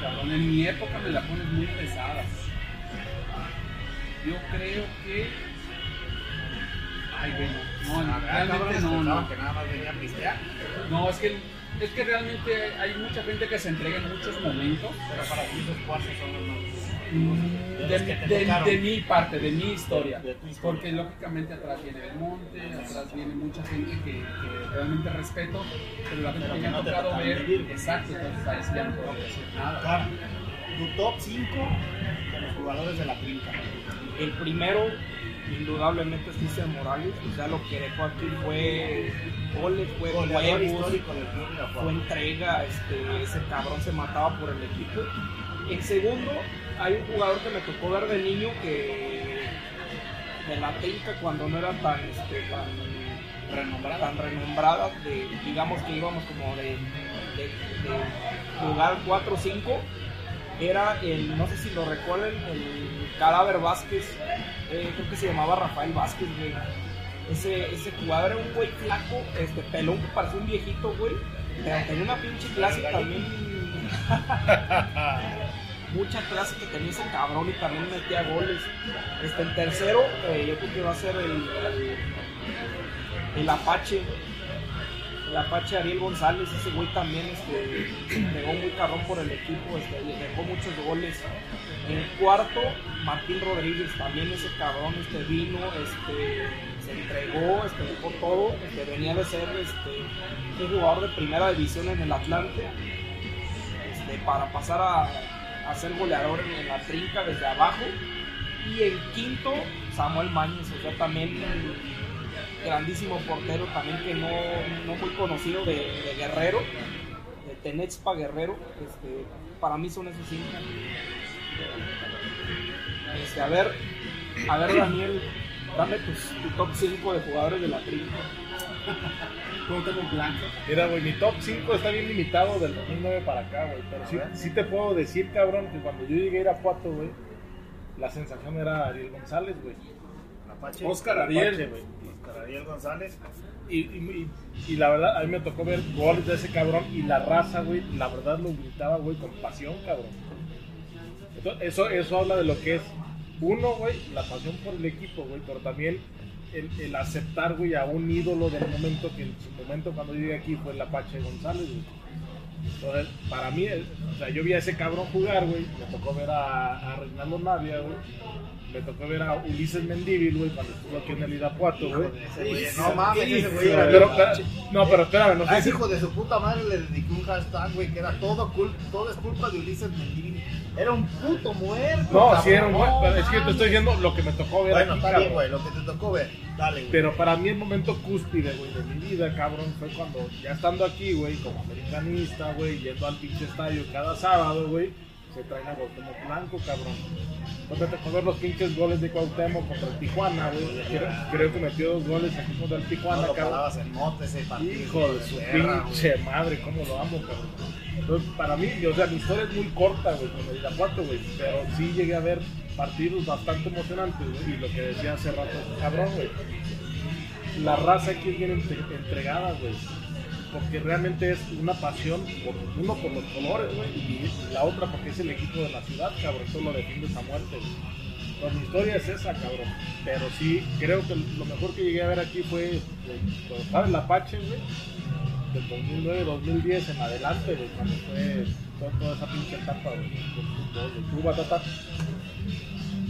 S5: cabrón, en mi época me la pones muy pesada. Yo creo que... Ay, bueno, no,
S3: Ah,
S5: realmente no, no.
S3: que nada más venía a pistear.
S5: No, es que, es que realmente hay mucha gente que se entrega en muchos momentos.
S3: Pero para ti esos cuartos son los más.
S5: Mm,
S3: De los
S5: mi parte, de mi historia.
S3: De- de tu historia.
S5: Porque lógicamente atrás viene Belmonte, atrás viene mucha gente que, que realmente respeto, pero la gente
S3: Pero
S5: que me ha
S3: no
S5: tocado ver,
S3: vivir.
S5: exacto, entonces ahí sí ya no puedo decir nada.
S3: Claro. Tu top 5 de los jugadores de la trinca.
S4: El primero, indudablemente, Cristian Morales. O sea, lo que dejó aquí fue goles, fue
S3: club
S4: fue entrega. Este, ese cabrón se mataba por el equipo. En segundo, hay un jugador que me tocó ver de niño que de la trinca cuando no era tan, este, tan
S3: Renombrado.
S4: tan renombrada, de, digamos que íbamos como de, de, de jugar 4 o 5, era el, no sé si lo recuerden, el Cadáver Vázquez, eh, creo que se llamaba Rafael Vázquez, güey. Ese, ese jugador era un güey flaco, este pelón que parecía un viejito, güey, pero tenía una pinche clase también. <laughs> Mucha clase que tenía ese cabrón y también metía goles. Este, el tercero, eh, yo creo que va a ser el, el Apache. El Apache Ariel González, ese güey también este, <clears throat> pegó muy cabrón por el equipo, este, dejó muchos goles. En cuarto, Martín Rodríguez, también ese cabrón este, vino, este, se entregó, este, dejó todo, este, venía de ser este, un jugador de primera división en el Atlante, este, para pasar a, a ser goleador en, la trinca desde abajo. Y en quinto, Samuel Mañez, o sea, también grandísimo portero, también que no, no muy conocido de, Guerrero, Tenexpa Guerrero. Este, para mí son esos cinco. Este, a ver, a ver Daniel, dame tus, tu top 5 de jugadores de la trinca. <laughs>
S5: ¿Cómo tengo un blanco?
S2: Mira, güey, mi top 5 está bien limitado del 2009 para acá, güey. Pero sí, sí te puedo decir, cabrón, que cuando yo llegué a Irapuato, güey, la sensación era Ariel González, güey.
S5: Oscar Ariel.
S2: güey.
S3: Ariel González.
S2: Y, y, la verdad, a mí me tocó ver goles de ese cabrón y la raza, güey, la verdad lo gritaba, güey, con pasión, cabrón. Entonces, eso, eso habla de lo que es, uno, güey, la pasión por el equipo, güey, pero también el, aceptar, güey, a un ídolo del momento que en su momento cuando yo llegué aquí fue el Apache González, güey. Entonces, para mí, el- o sea, yo vi a ese cabrón jugar, güey. Me tocó ver a, a Reinaldo Navia, güey. Me tocó ver a Ulises Mendívil, güey, cuando estuvo aquí en el Irapuato, güey.
S6: No mames, ese güey
S2: Pero,
S6: era
S2: pero, no, pero espérame, no
S6: A
S2: sé
S6: ese hijo de su puta madre le dediqué un hashtag, güey, que era todo, cul todo es culpa de Ulises Mendívil. Era un puto muerto.
S2: No,
S6: cabrón.
S2: sí era un
S6: No
S2: pero es que te estoy diciendo lo que me tocó ver
S6: Bueno,
S2: aquí,
S6: está bien, güey, lo que te tocó ver. Dale, güey.
S2: Pero para mí el momento cúspide, güey, de mi vida, cabrón, fue cuando ya estando aquí, güey, como americanista, güey, yendo al pinche estadio cada sábado, güey, se traen a Cuauhtémoc Blanco, cabrón. Entonces te ver los pinches goles de Cuauhtémoc contra el Tijuana, güey. Creo, creo que metió dos goles aquí contra el
S6: no
S2: Tijuana,
S6: lo
S2: cabrón.
S6: en mote ese partido.
S2: Hijo de su pinche madre, cómo lo amo, cabrón. Entonces, para mí, o sea, mi historia es muy corta, güey, con el Irapuato, güey, pero sí llegué a ver partidos bastante emocionantes, güey, y lo que decía hace rato, cabrón, güey. La raza aquí entre- entregada, güey, porque realmente es una pasión, por, uno por los colores, güey, y la otra porque es el equipo de la ciudad, cabrón, eso lo defiendes a muerte. Pues mi historia es esa, cabrón. Pero sí, creo que lo mejor que llegué a ver aquí fue eh, cuando estaba el Apache, güey. Del 2009, 2010 en adelante, güey, cuando fue toda, esa pinche etapa, güey, del. ¿Tú, Batata?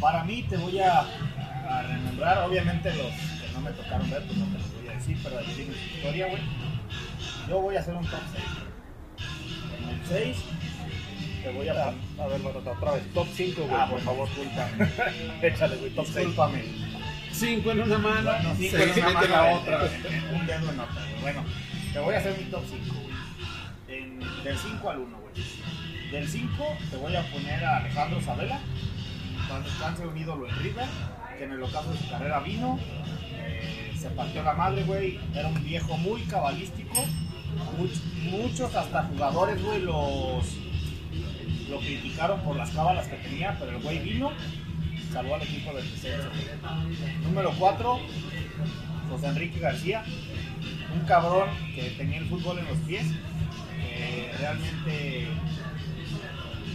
S3: Para mí te voy a, a remembrar, obviamente los que no me tocaron ver, pues no te los voy a decir, pero ahí tiene su historia, güey. Yo voy a hacer un top 6. En el 6 te voy a
S2: A,
S3: poner...
S2: a ver, otra vez. Top 5, güey,
S3: Ah,
S2: por favor.
S3: discúlpame. <laughs>
S2: Échale, güey, top 6.
S3: Discúlpame.
S5: Cinco en una mano,
S3: Bueno,
S5: seis
S3: cinco en una mano,
S5: la otra.
S3: en un dedo en otra, güey. Bueno, te voy a hacer mi top 5, güey. En- Del 5 al 1, güey. Del 5 te voy a poner a Alejandro Sabela, cuando descanse un ídolo en River, que en el ocaso de su carrera vino, eh, se partió la madre, güey. Era un viejo muy cabalístico. Much- muchos, hasta jugadores, güey, los lo criticaron por las cábalas que tenía, pero el güey vino, salvó al equipo del descenso. Número 4, José Enrique García, un cabrón que tenía el fútbol en los pies, realmente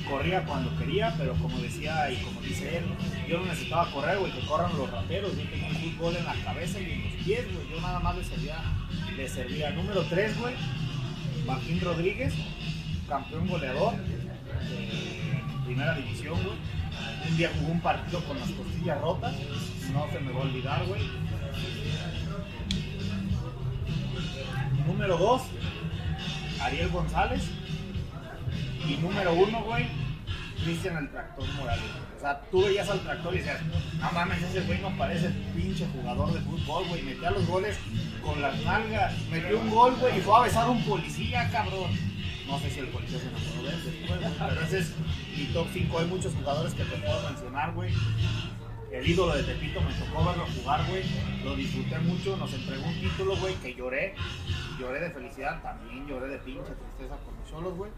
S3: corría cuando quería, pero como decía y como dice él, yo no necesitaba correr, güey, que corran los raperos, yo tenía el fútbol en la cabeza y en los pies, güey, yo nada más le servía, le servía. Número 3, güey, Martín Rodríguez, campeón goleador de primera división, güey. Un día jugó un partido con las costillas rotas, no se me va a olvidar, güey. Número 2, Ariel González. Y número 1, güey, Cristian el Tractor Morales. O sea, tú veías al tractor y decías, no mames, ese güey no parece pinche jugador de fútbol, güey. Metía los goles con las nalgas. Metió un gol, güey, y fue a besar a un policía, cabrón. No sé si el policía se enamoró de él pero ese es mi top 5. Hay muchos jugadores que te puedo mencionar, güey. El ídolo de Tepito me tocó verlo jugar, güey. Lo disfruté mucho, nos entregó un título, güey, que lloré. Lloré de felicidad, también lloré de pinche tristeza con los solos, güey.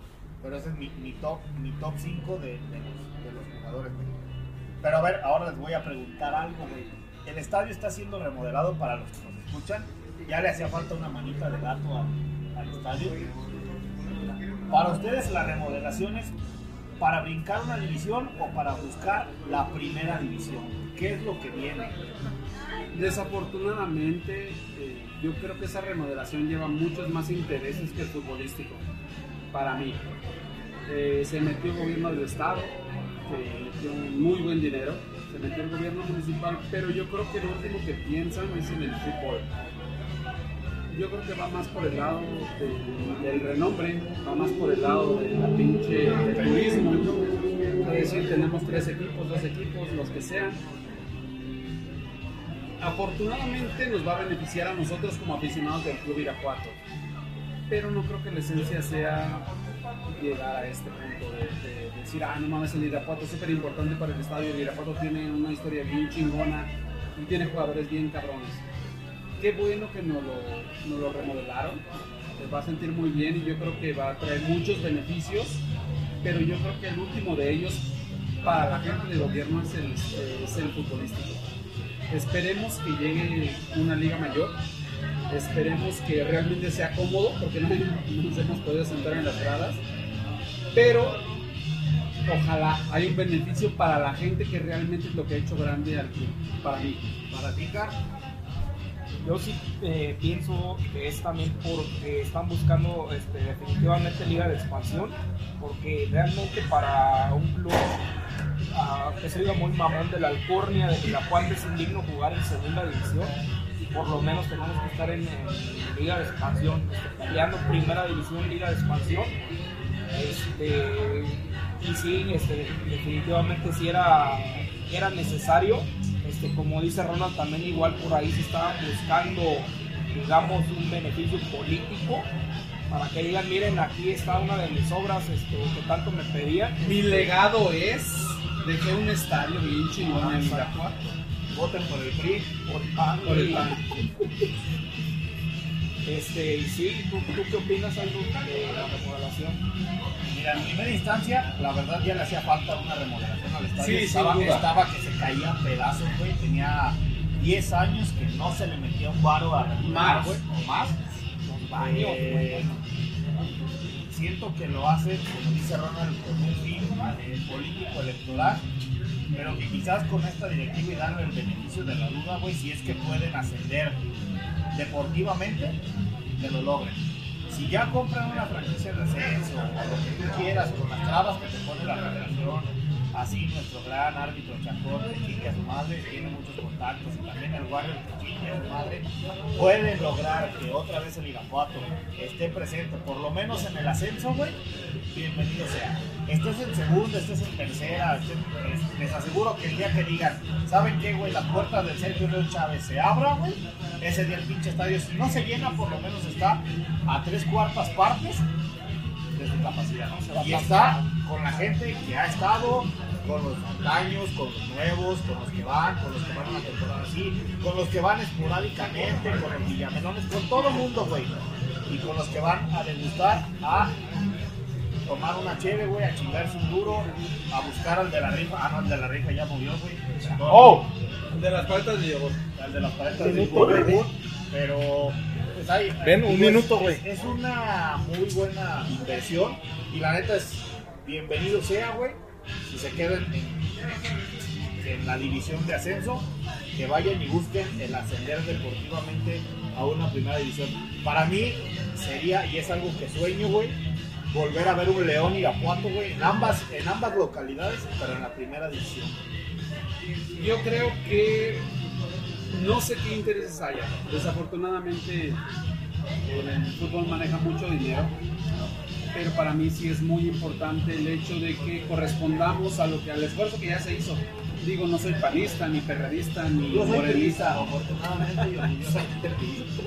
S3: Pero ese es mi, top mi top 5 de, los, de los jugadores. Pero a ver, ahora les voy a preguntar algo. El estadio está siendo remodelado para los que nos escuchan. Ya le hacía falta una manita de gato al, al estadio. Para ustedes, la remodelación es para brincar una división o para buscar la primera división. ¿Qué es lo que viene?
S5: Desafortunadamente, eh, yo creo que esa remodelación lleva muchos más intereses que el futbolístico, para mí. Eh, se metió el gobierno del Estado, se metió muy buen dinero, se metió el gobierno municipal, pero yo creo que lo último que piensan es en el fútbol. Yo creo que va más por el lado del, renombre, va más por el lado de la pinche turismo. Es decir, tenemos tres equipos, dos equipos, los que sean, afortunadamente nos va a beneficiar a nosotros como aficionados del Club Irapuato. Pero no creo que la esencia sea llegar a este punto de, de decir, ah, no mames, el Irapuato es súper importante para el estadio, el Irapuato tiene una historia bien chingona y tiene jugadores bien cabrones. Qué bueno que nos lo, nos lo remodelaron, se va a sentir muy bien y yo creo que va a traer muchos beneficios, pero yo creo que el último de ellos para la gente del gobierno es el, es el futbolístico. Esperemos que llegue una liga mayor. Esperemos que realmente sea cómodo, porque no, no nos hemos podido sentar en las gradas. Pero ojalá haya un beneficio para la gente que realmente es lo que ha hecho grande al club. Para mí.
S6: Para ti,
S4: Yo sí eh, pienso que es también porque están buscando este, definitivamente liga de expansión, porque realmente para un club ah, que se muy mamón de la Alcornia, de Irapuato es indigno jugar en segunda división por lo menos tenemos que estar en, en liga de expansión, este, peleando primera división, liga de expansión. Este, y sí, este, definitivamente sí era, era necesario. Este, como dice Ronald, también igual por ahí se estaban buscando, digamos, un beneficio político para que digan, miren, aquí está una de mis obras este, que tanto me pedían.
S5: Mi legado es dejé un estadio bien chingón en Irapuato.
S3: Voten por el PRI.
S4: Por el PAN,
S5: Por el PAN.
S4: Este, y sí, ¿tú, tú qué opinas algo de la remodelación?
S3: Mira, en primera instancia, la verdad ya le hacía falta una remodelación al estadio.
S5: Sí,
S3: estaba, estaba que se caía pedazos, güey. Tenía 10 años que no se le metía un varo a remodelar,
S5: Más.
S3: güey, o más.
S4: Los baños,
S3: Eh, siento que lo hace, como dice Ronald, con un fin eh, político electoral, pero que quizás con esta directiva y darle el beneficio de la duda, güey, si es que pueden ascender deportivamente, que lo logren. Si ya compran una franquicia de ascenso, o lo que tú quieras, con las trabas que te pone la federación, así nuestro gran árbitro Chacón, que chingue a su madre, tiene muchos contactos, y también el Warrior que chingue a su madre, pueden lograr que otra vez el Irapuato esté presente, por lo menos en el ascenso, güey, bienvenido sea. Estés en segunda, estés en tercera, estés- les, les aseguro que el día que digan, ¿saben qué, güey? La puerta del Sergio León Chávez se abra, güey. Ese día el pinche estadio, si no se llena, por lo menos está a tres cuartas partes de su capacidad. Y está con la gente que ha estado, con los montaños, con los nuevos, con los que van, con los que van a una temporada así, con los que van esporádicamente, con los villamelones, con todo el mundo, güey. Y con los que van a degustar a tomar una cheve, güey, a chingarse un duro, a buscar al de la rifa. Ah, no, el de la rifa ya murió, güey.
S2: ¡Oh!
S5: De las paletas de yogur.
S3: Al de las paletas de yogur. Pero, pues ahí.
S2: Ven, un minuto, güey.
S3: Es, es una muy buena inversión. Y la neta es, bienvenido sea, güey. Si se quedan en, la división de ascenso, que vayan y busquen el ascender deportivamente a una primera división. Para mí sería, y es algo que sueño, güey, volver a ver un León Irapuato, güey, en ambas, en ambas localidades, pero en la primera división.
S5: Yo creo que no sé qué intereses haya. Desafortunadamente el fútbol maneja mucho dinero, pero para mí sí es muy importante el hecho de que correspondamos a lo que al esfuerzo que ya se hizo. Digo, no soy panista, ni perredista, ni
S3: Yo soy
S5: morenista.
S3: afortunadamente, y orgullosamente periodista.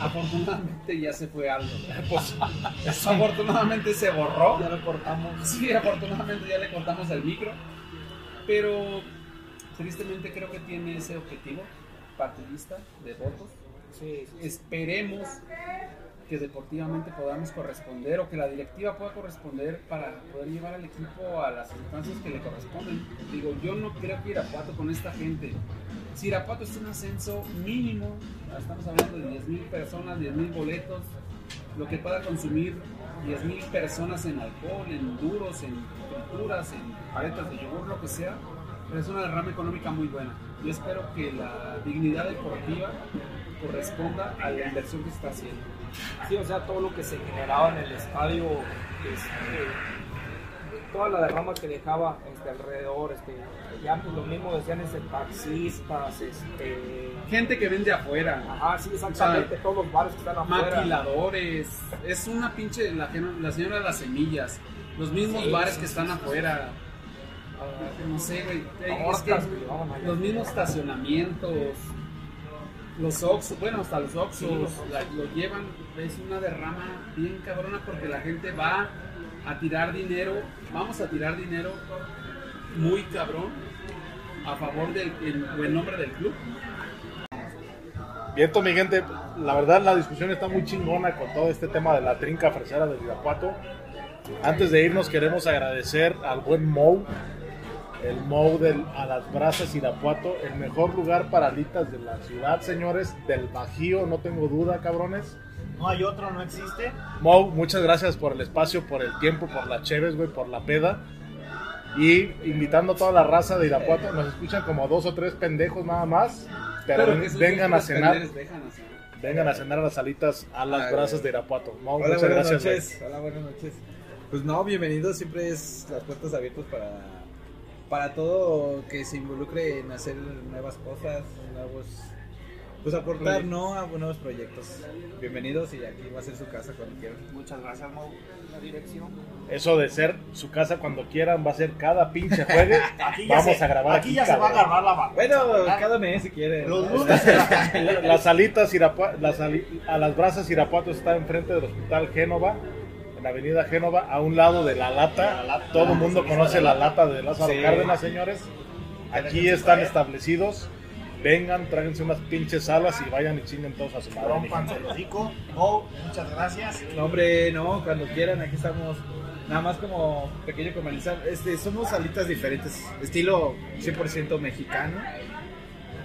S5: Afortunadamente ya se fue algo. <laughs> Pues, afortunadamente se borró.
S4: Ya lo cortamos.
S5: Sí, afortunadamente ya le cortamos el micro, pero tristemente creo que tiene ese objetivo partidista de votos.
S4: Sí, sí.
S5: Esperemos que deportivamente podamos corresponder o que la directiva pueda corresponder para poder llevar al equipo a las instancias que le corresponden. Digo, yo no creo que Irapuato con esta gente, si Irapuato está en ascenso mínimo, estamos hablando de 10 mil personas, 10 mil boletos, lo que pueda consumir 10 mil personas en alcohol, en duros, en frituras, en paletas de yogur, lo que sea, pero es una derrama económica muy buena. Yo espero que la dignidad deportiva corresponda a la inversión que está haciendo.
S4: Sí, o sea, todo lo que se generaba en el estadio, este, toda la derrama que dejaba este, alrededor, este, ya pues, lo mismo decían este, taxistas, este,
S5: Gente que vende afuera,
S4: ajá, sí, exactamente, todos los bares que están afuera.
S5: maquiladores, es una pinche, la, la señora de las semillas, los mismos
S4: Sí,
S5: bares
S4: sí,
S5: que están afuera, ah, no sé, güey, eh, es que los mismos estacionamientos, los Oxxos, bueno, hasta los Oxxos
S4: Sí, los Oxxos.
S5: la- lo llevan, es una derrama bien cabrona porque la gente va a tirar dinero, vamos a tirar dinero muy cabrón a favor del en buen nombre del club.
S2: Viento, mi gente, la verdad la discusión está muy chingona con todo este tema de la trinca fresera del Irapuato. Antes de irnos queremos agradecer al buen Mou, el Mou del A las Brasas Irapuato, el mejor lugar para alitas de la ciudad, señores, del Bajío, no tengo duda, cabrones.
S3: No hay otro, no existe.
S2: Mou, muchas gracias por el espacio, por el tiempo, por las cheves, güey, por la peda. Y invitando a toda la raza de Irapuato, nos escuchan como dos o tres pendejos nada más, pero, vengan a cenar,
S5: dejan
S2: vengan a cenar a las salitas a las brasas de Irapuato. Mau,
S7: Hola,
S2: muchas
S7: buenas
S2: gracias.
S7: noches. Hola, buenas noches. Pues no, bienvenidos. Siempre es las puertas abiertas para, para todo que se involucre en hacer nuevas cosas, nuevos. Pues aportar, ¿no? A nuevos proyectos. Bienvenidos y aquí va a ser su casa cuando quieran.
S3: Muchas gracias, Mau.
S4: La dirección.
S2: Eso de ser su casa cuando quieran va a ser cada pinche jueves. <laughs>
S3: Aquí ya
S2: Vamos
S3: se,
S2: a grabar
S3: Aquí
S2: aquí,
S3: ya se va a
S2: cabrón.
S3: agarrar la bagunza.
S7: Bueno,
S3: ¿verdad?
S7: cada mes si quieren.
S3: Los lunes
S2: Las <laughs> salitas Irapua- las sali- a las brasas Irapuato está enfrente del Hospital Génova, la Avenida Génova, a un lado de la lata.
S3: La lata.
S2: Todo el mundo conoce la lata de Lázaro
S7: Sí.
S2: Cárdenas, señores. Aquí están establecidos. Vengan, tráiganse unas pinches alas y vayan y chinguen todos a su madre.
S3: Rompanse el hocico. Mau, muchas gracias.
S7: No, hombre, no, cuando quieran, aquí estamos. Nada más como pequeño comercial. Este, somos salitas diferentes, estilo 100% mexicano.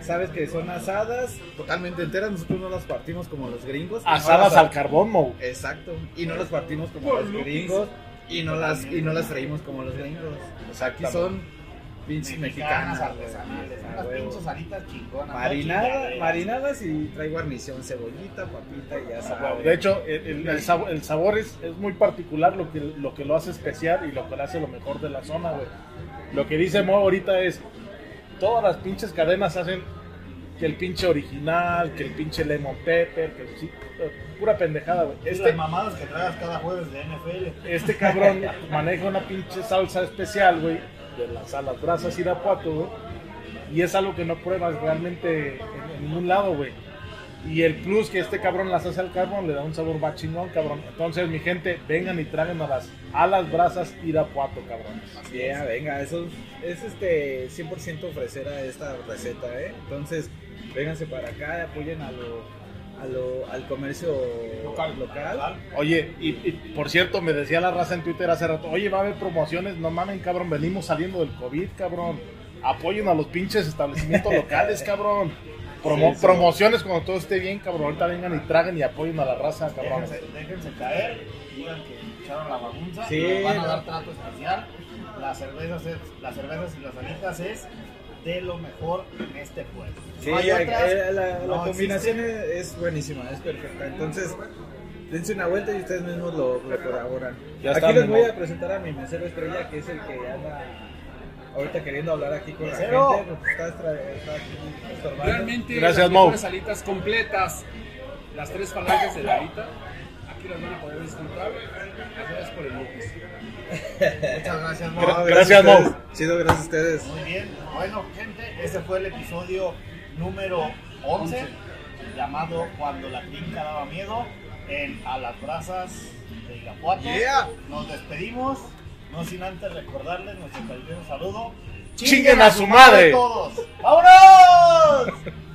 S7: Sabes que son asadas, totalmente enteras. Nosotros no las partimos como los gringos. no
S2: Asadas al carbón, Mo.
S7: Exacto. Y no las partimos como los gringos. Y no las, y no las freímos como los gringos. Aquí son pinches
S3: Mexicanas, artesanales. Unas pinches alitas chingonas. no
S7: Marinada,
S3: chingaderas.
S7: marinadas y trae guarnición, cebollita, papita y ya sabes.
S2: De hecho, el, el- el sabo- el sabor es, es muy particular lo que, lo que lo hace especial y lo que lo hace lo mejor de la zona, güey. Lo que dice Mo ahorita es, todas las pinches cadenas hacen que el pinche original, que el pinche lemon pepper, que el- sí, pura pendejada, güey.
S3: Es
S2: Este,
S3: las mamadas que tragas cada jueves de NFL.
S2: este cabrón <laughs> maneja una pinche salsa especial, güey, de las alas brasas Irapuato, güey. Y es algo que no pruebas realmente en, en ningún lado, güey. Y el plus que este cabrón las hace al carbón le da un sabor más chingón, cabrón. Entonces, mi gente, vengan y traigan a las alas brasas Irapuato, cabrón.
S7: Yeah, venga, eso es este 100% ofrecer a esta receta, ¿eh? Entonces, vénganse para acá, apoyen a lo, a lo, al comercio local. local.
S2: Oye, y, y, por cierto, me decía la raza en Twitter hace rato, oye, va a haber promociones, no mamen, cabrón, venimos saliendo del COVID, cabrón. Apoyen a los pinches establecimientos <laughs> locales, cabrón. Promo-
S7: Sí, sí.
S2: Promociones cuando todo esté bien, cabrón. Ahorita vengan y traguen y apoyen a la raza, cabrón.
S3: Déjense, déjense caer, digan que echaron la bagunza,
S7: Sí,
S3: les van a dar trato especial. Las cervezas, es, las cervezas y las alitas es de lo mejor en este pueblo.
S7: Sí,
S3: No hay
S7: eh,
S3: otras,
S7: eh, la, la
S3: no
S7: combinación es, es buenísima, es perfecta. Entonces, dense una vuelta y ustedes mismos lo.
S2: Ya
S7: aquí
S2: está,
S7: les voy a presentar a mi mesero estrella, que es el que anda ahorita queriendo hablar aquí con la gente. pues, está, está aquí.
S5: Realmente
S2: Gracias,
S5: las
S2: Mo.
S5: mejores alitas completas, las tres falanges de la alita, aquí las van a poder disfrutar. Gracias por el Lupis.
S3: Muchas gracias, Mo.
S2: Gra- Gracias, Mo.
S7: Chido, gracias a ustedes.
S3: Muy bien. Bueno, gente, ese fue el episodio número 11 llamado Cuando la clínica daba miedo en A las Brasas de Irapuato.
S7: Yeah.
S3: Nos despedimos, no sin antes recordarles nuestro cariñoso saludo.
S2: ¡Chinguen, a su madre!
S3: Todos. ¡Vámonos! <laughs>